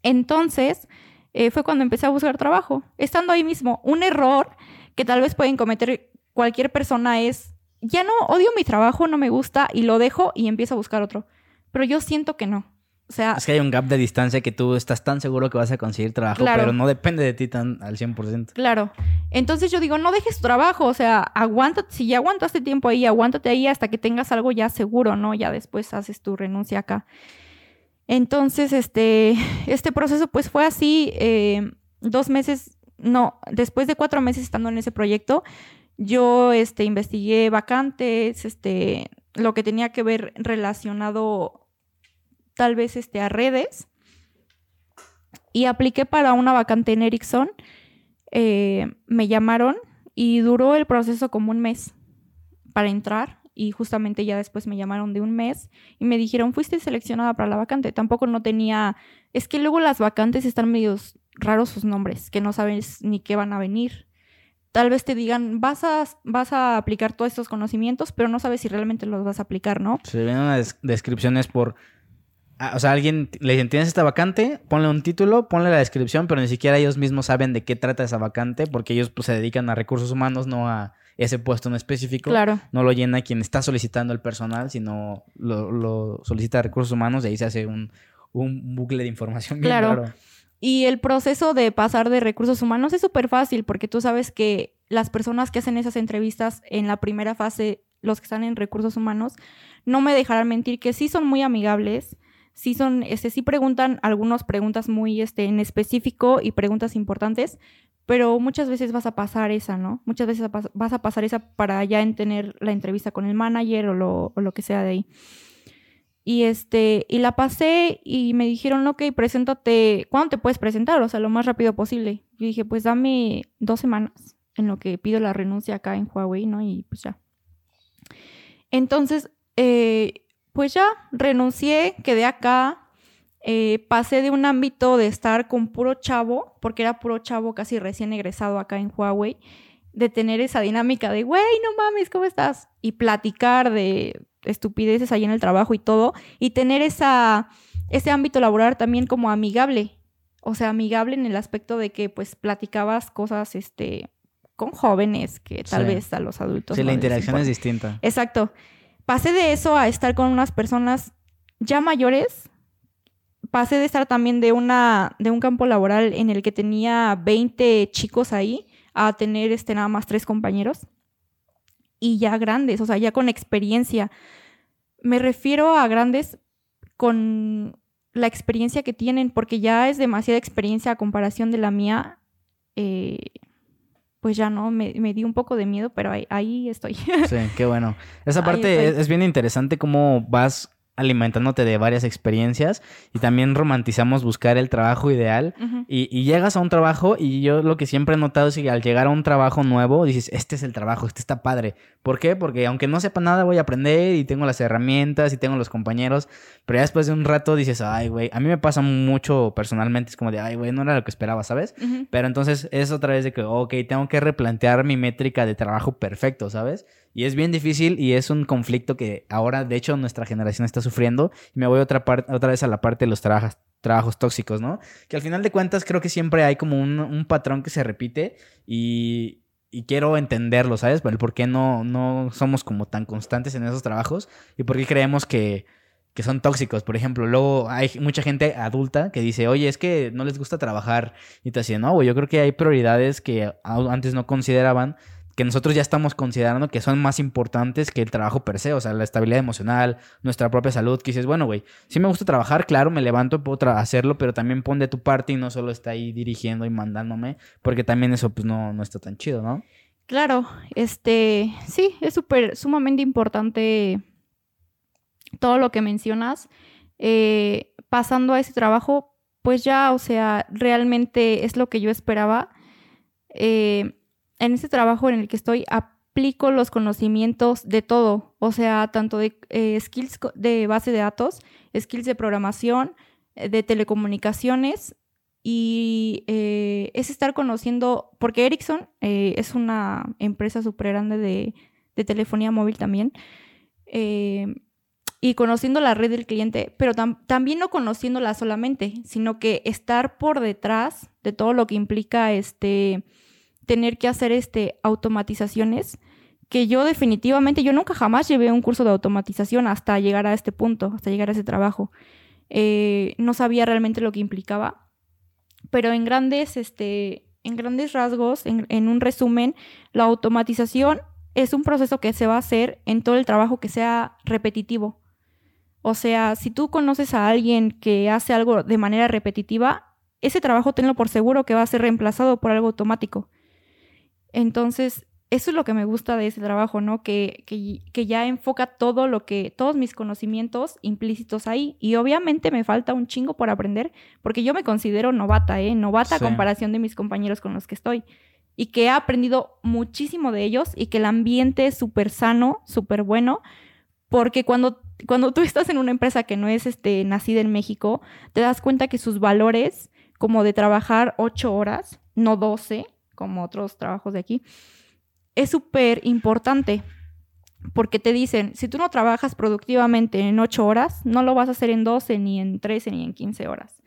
Entonces, eh, fue cuando empecé a buscar trabajo. Estando ahí mismo, un error que tal vez pueden cometer cualquier persona es, ya no odio mi trabajo, no me gusta y lo dejo y empiezo a buscar otro. Pero yo siento que no. O sea, Es que hay un gap de distancia que tú estás tan seguro que vas a conseguir trabajo, Claro. pero no depende de ti tan al 100%. Claro. Entonces yo digo, no dejes tu trabajo, o sea, aguántate, si ya aguantaste tiempo ahí, aguántate ahí hasta que tengas algo ya seguro, ¿no? Ya después haces tu renuncia acá. Entonces, este, este proceso pues fue así, eh, dos meses, no, después de cuatro meses estando en ese proyecto, yo, este, investigué vacantes, este, lo que tenía que ver relacionado tal vez, este, a redes y apliqué para una vacante en Ericsson eh, me llamaron y duró el proceso como un mes para entrar y justamente ya después me llamaron de un mes y me dijeron, fuiste seleccionada para la vacante. Tampoco no tenía, es que luego las vacantes están medios raros sus nombres, que no sabes ni qué van a venir. Tal vez te digan, vas a, vas a aplicar todos estos conocimientos, pero no sabes si realmente los vas a aplicar, ¿no? Se ven unas descripciones por... ah, o sea, alguien le dicen, tienes esta vacante, ponle un título, ponle la descripción, pero ni siquiera ellos mismos saben de qué trata esa vacante, porque ellos pues, se dedican a recursos humanos, no a ese puesto en específico. Claro. No lo llena quien está solicitando el personal, sino lo, lo solicita recursos humanos y ahí se hace un, un bucle de información bien Claro. raro. Y el proceso de pasar de recursos humanos es súper fácil porque tú sabes que las personas que hacen esas entrevistas en la primera fase, los que están en recursos humanos, no me dejarán mentir que sí son muy amigables, sí son, este, sí preguntan algunas preguntas muy este, en específico y preguntas importantes, pero muchas veces vas a pasar esa, ¿no? Muchas veces vas a pasar esa para ya en tener la entrevista con el manager o lo, o lo que sea de ahí. Y este, y la pasé y me dijeron, ok, preséntate, ¿cuándo te puedes presentar? O sea, lo más rápido posible. Yo dije, pues dame dos semanas en lo que pido la renuncia acá en Huawei, ¿no? Y pues ya. Entonces, eh, pues ya renuncié, quedé acá, eh, pasé de un ámbito de estar con puro chavo, porque era puro chavo casi recién egresado acá en Huawei, de tener esa dinámica de, güey, no mames, ¿cómo estás? Y platicar de estupideces ahí en el trabajo y todo, y tener esa, ese ámbito laboral también como amigable, o sea, amigable en el aspecto de que pues platicabas cosas, este, con jóvenes que tal Sí. vez a los adultos. Sí, no la interacción es distinta. Exacto. Pasé de eso a estar con unas personas ya mayores. Pasé de estar también de una de un campo laboral en el que tenía 20 chicos ahí a tener este nada más tres compañeros y ya grandes, o sea, ya con experiencia. Me refiero a grandes con la experiencia que tienen, porque ya es demasiada experiencia a comparación de la mía. eh, pues ya no, me, me dio un poco de miedo, pero ahí, ahí estoy. Sí, qué bueno. Esa parte es, es bien interesante cómo vas alimentándote de varias experiencias y también romantizamos buscar el trabajo ideal Ujú. y, y llegas a un trabajo y yo lo que siempre he notado es que al llegar a un trabajo nuevo dices, este es el trabajo, este está padre. ¿Por qué? Porque aunque no sepa nada voy a aprender y tengo las herramientas y tengo los compañeros, pero ya después de un rato dices, ay, güey, a mí me pasa mucho personalmente, es como de, ay, güey, no era lo que esperaba, ¿sabes? Ujú. Pero entonces es otra vez de que, ok, tengo que replantear mi métrica de trabajo perfecto, ¿sabes? Y es bien difícil y es un conflicto que ahora, de hecho, nuestra generación está sufriendo. Y me voy otra, otra vez a la parte de los trabajos, tóxicos, ¿no? Que al final de cuentas creo que siempre hay como un, patrón que se repite y, quiero entenderlo, ¿sabes? El por qué no, no somos como tan constantes en esos trabajos y por qué creemos que, son tóxicos. Por ejemplo, luego hay mucha gente adulta que dice, oye, es que no les gusta trabajar. Y te decía, no, yo creo que hay prioridades que antes no consideraban. Que nosotros ya estamos considerando que son más importantes que el trabajo per se, o sea, la estabilidad emocional, nuestra propia salud, que dices, bueno, güey, sí me gusta trabajar, claro, me levanto, puedo hacerlo, pero también pon de tu parte y no solo está ahí dirigiendo y mandándome, porque también eso pues no, no está tan chido, ¿no? Claro, este, sí, es súper, sumamente importante todo lo que mencionas. Eh, pasando a ese trabajo, pues ya, o sea, realmente es lo que yo esperaba. Eh, en ese trabajo en el que estoy, aplico los conocimientos de todo, o sea, tanto de eh, skills de base de datos, skills de programación, de telecomunicaciones, y es estar conociendo, porque Ericsson es una empresa súper grande de, telefonía móvil también, y conociendo la red del cliente, pero también no conociéndola solamente, sino que estar por detrás de todo lo que implica este tener que hacer este automatizaciones que yo definitivamente yo nunca jamás llevé un curso de automatización hasta llegar a este punto, hasta llegar a ese trabajo. Eh, no sabía realmente lo que implicaba, pero en grandes, este, en grandes rasgos, en, en un resumen, la automatización es un proceso que se va a hacer en todo el trabajo que sea repetitivo. O sea, si tú conoces a alguien que hace algo de manera repetitiva, ese trabajo tenlo por seguro que va a ser reemplazado por algo automático. Entonces, eso es lo que me gusta de ese trabajo, ¿no? Que, que, ya enfoca todo lo que, todos mis conocimientos implícitos ahí. Y obviamente me falta un chingo por aprender, porque yo me considero novata, ¿eh? Novata a comparación de mis compañeros con los que estoy. Y que he aprendido muchísimo de ellos y que el ambiente es súper sano, súper bueno, porque cuando cuando tú estás en una empresa que no es este, nacida en México, te das cuenta que sus valores, como de trabajar ocho horas, no doce, como otros trabajos de aquí, es súper importante. Porque te dicen, si tú no trabajas productivamente en ocho horas, no lo vas a hacer en 12, ni en 13, ni en 15 horas.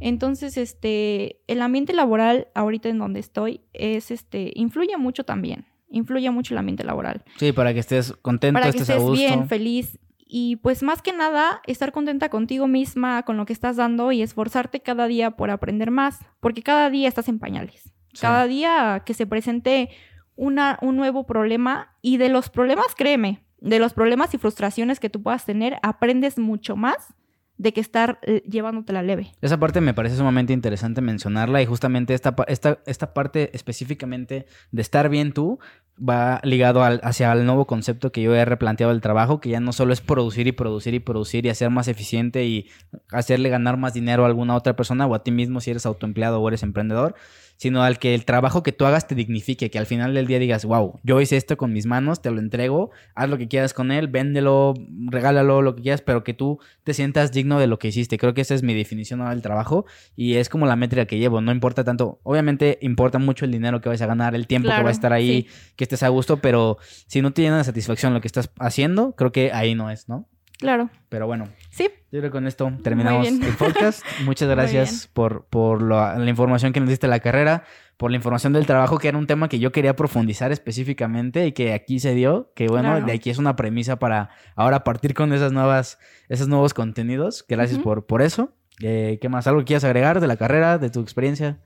Entonces, este, el ambiente laboral ahorita en donde estoy es, este, influye mucho también. Influye mucho el ambiente laboral. Sí, para que estés contento, para que estés, bien, feliz. Y pues más que nada, estar contenta contigo misma, con lo que estás dando y esforzarte cada día por aprender más, porque cada día estás en pañales. Cada día que se presente una, un nuevo problema y de los problemas, créeme, de los problemas y frustraciones que tú puedas tener, aprendes mucho más de que estar eh, llevándote la leve. Esa parte me parece sumamente interesante mencionarla y justamente esta, esta, esta parte específicamente de estar bien tú va ligado al, hacia el nuevo concepto que yo he replanteado del trabajo, que ya no solo es producir y producir y producir y hacer más eficiente y hacerle ganar más dinero a alguna otra persona o a ti mismo si eres autoempleado o eres emprendedor, sino al que el trabajo que tú hagas te dignifique, que al final del día digas, wow, yo hice esto con mis manos, te lo entrego, haz lo que quieras con él, véndelo, regálalo, lo que quieras, pero que tú te sientas digno de lo que hiciste. Creo que esa es mi definición del trabajo y es como la métrica que llevo, no importa tanto, obviamente importa mucho el dinero que vas a ganar, el tiempo que va a estar ahí, que estés a gusto, pero si no te llena de satisfacción lo que estás haciendo, creo que ahí no es, ¿no? Claro. Pero bueno. Sí. Yo creo que con esto terminamos el podcast. Muchas gracias por, por la, información que nos diste la carrera, por la información del trabajo, que era un tema que yo quería profundizar específicamente y que aquí se dio, que bueno, de aquí es una premisa para ahora partir con esas nuevas, esos nuevos contenidos. Gracias por, por eso. Eh, ¿Qué más? ¿Algo que quieras agregar de la carrera, de tu experiencia?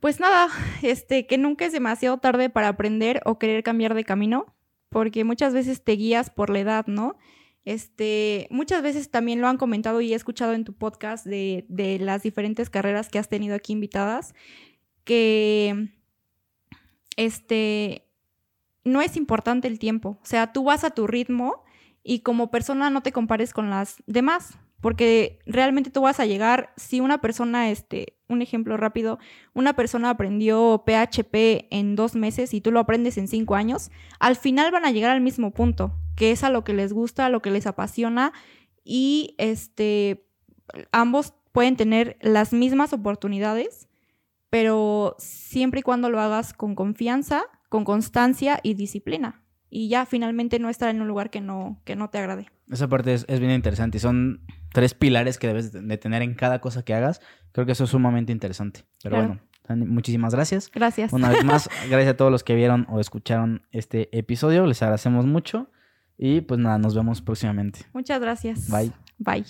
Pues nada, este, que nunca es demasiado tarde para aprender o querer cambiar de camino, porque muchas veces te guías por la edad, ¿no? Este, muchas veces también lo han comentado y he escuchado en tu podcast de, de las diferentes carreras que has tenido aquí invitadas, que este, no es importante el tiempo. O sea, tú vas a tu ritmo y como persona no te compares con las demás, porque realmente tú vas a llegar, si una persona, este, un ejemplo rápido, una persona aprendió PHP en dos meses y tú lo aprendes en cinco años, al final van a llegar al mismo punto, que es a lo que les gusta, a lo que les apasiona y este, ambos pueden tener las mismas oportunidades, pero siempre y cuando lo hagas con confianza, con constancia y disciplina. Y ya finalmente no estar en un lugar que no, que no te agrade. Esa parte es, es bien interesante y son tres pilares que debes de tener en cada cosa que hagas. Creo que eso es sumamente interesante. Pero bueno, muchísimas gracias. Gracias. Una vez más, gracias a todos los que vieron o escucharon este episodio. Les agradecemos mucho. Y pues nada, nos vemos próximamente. Muchas gracias. Bye. Bye.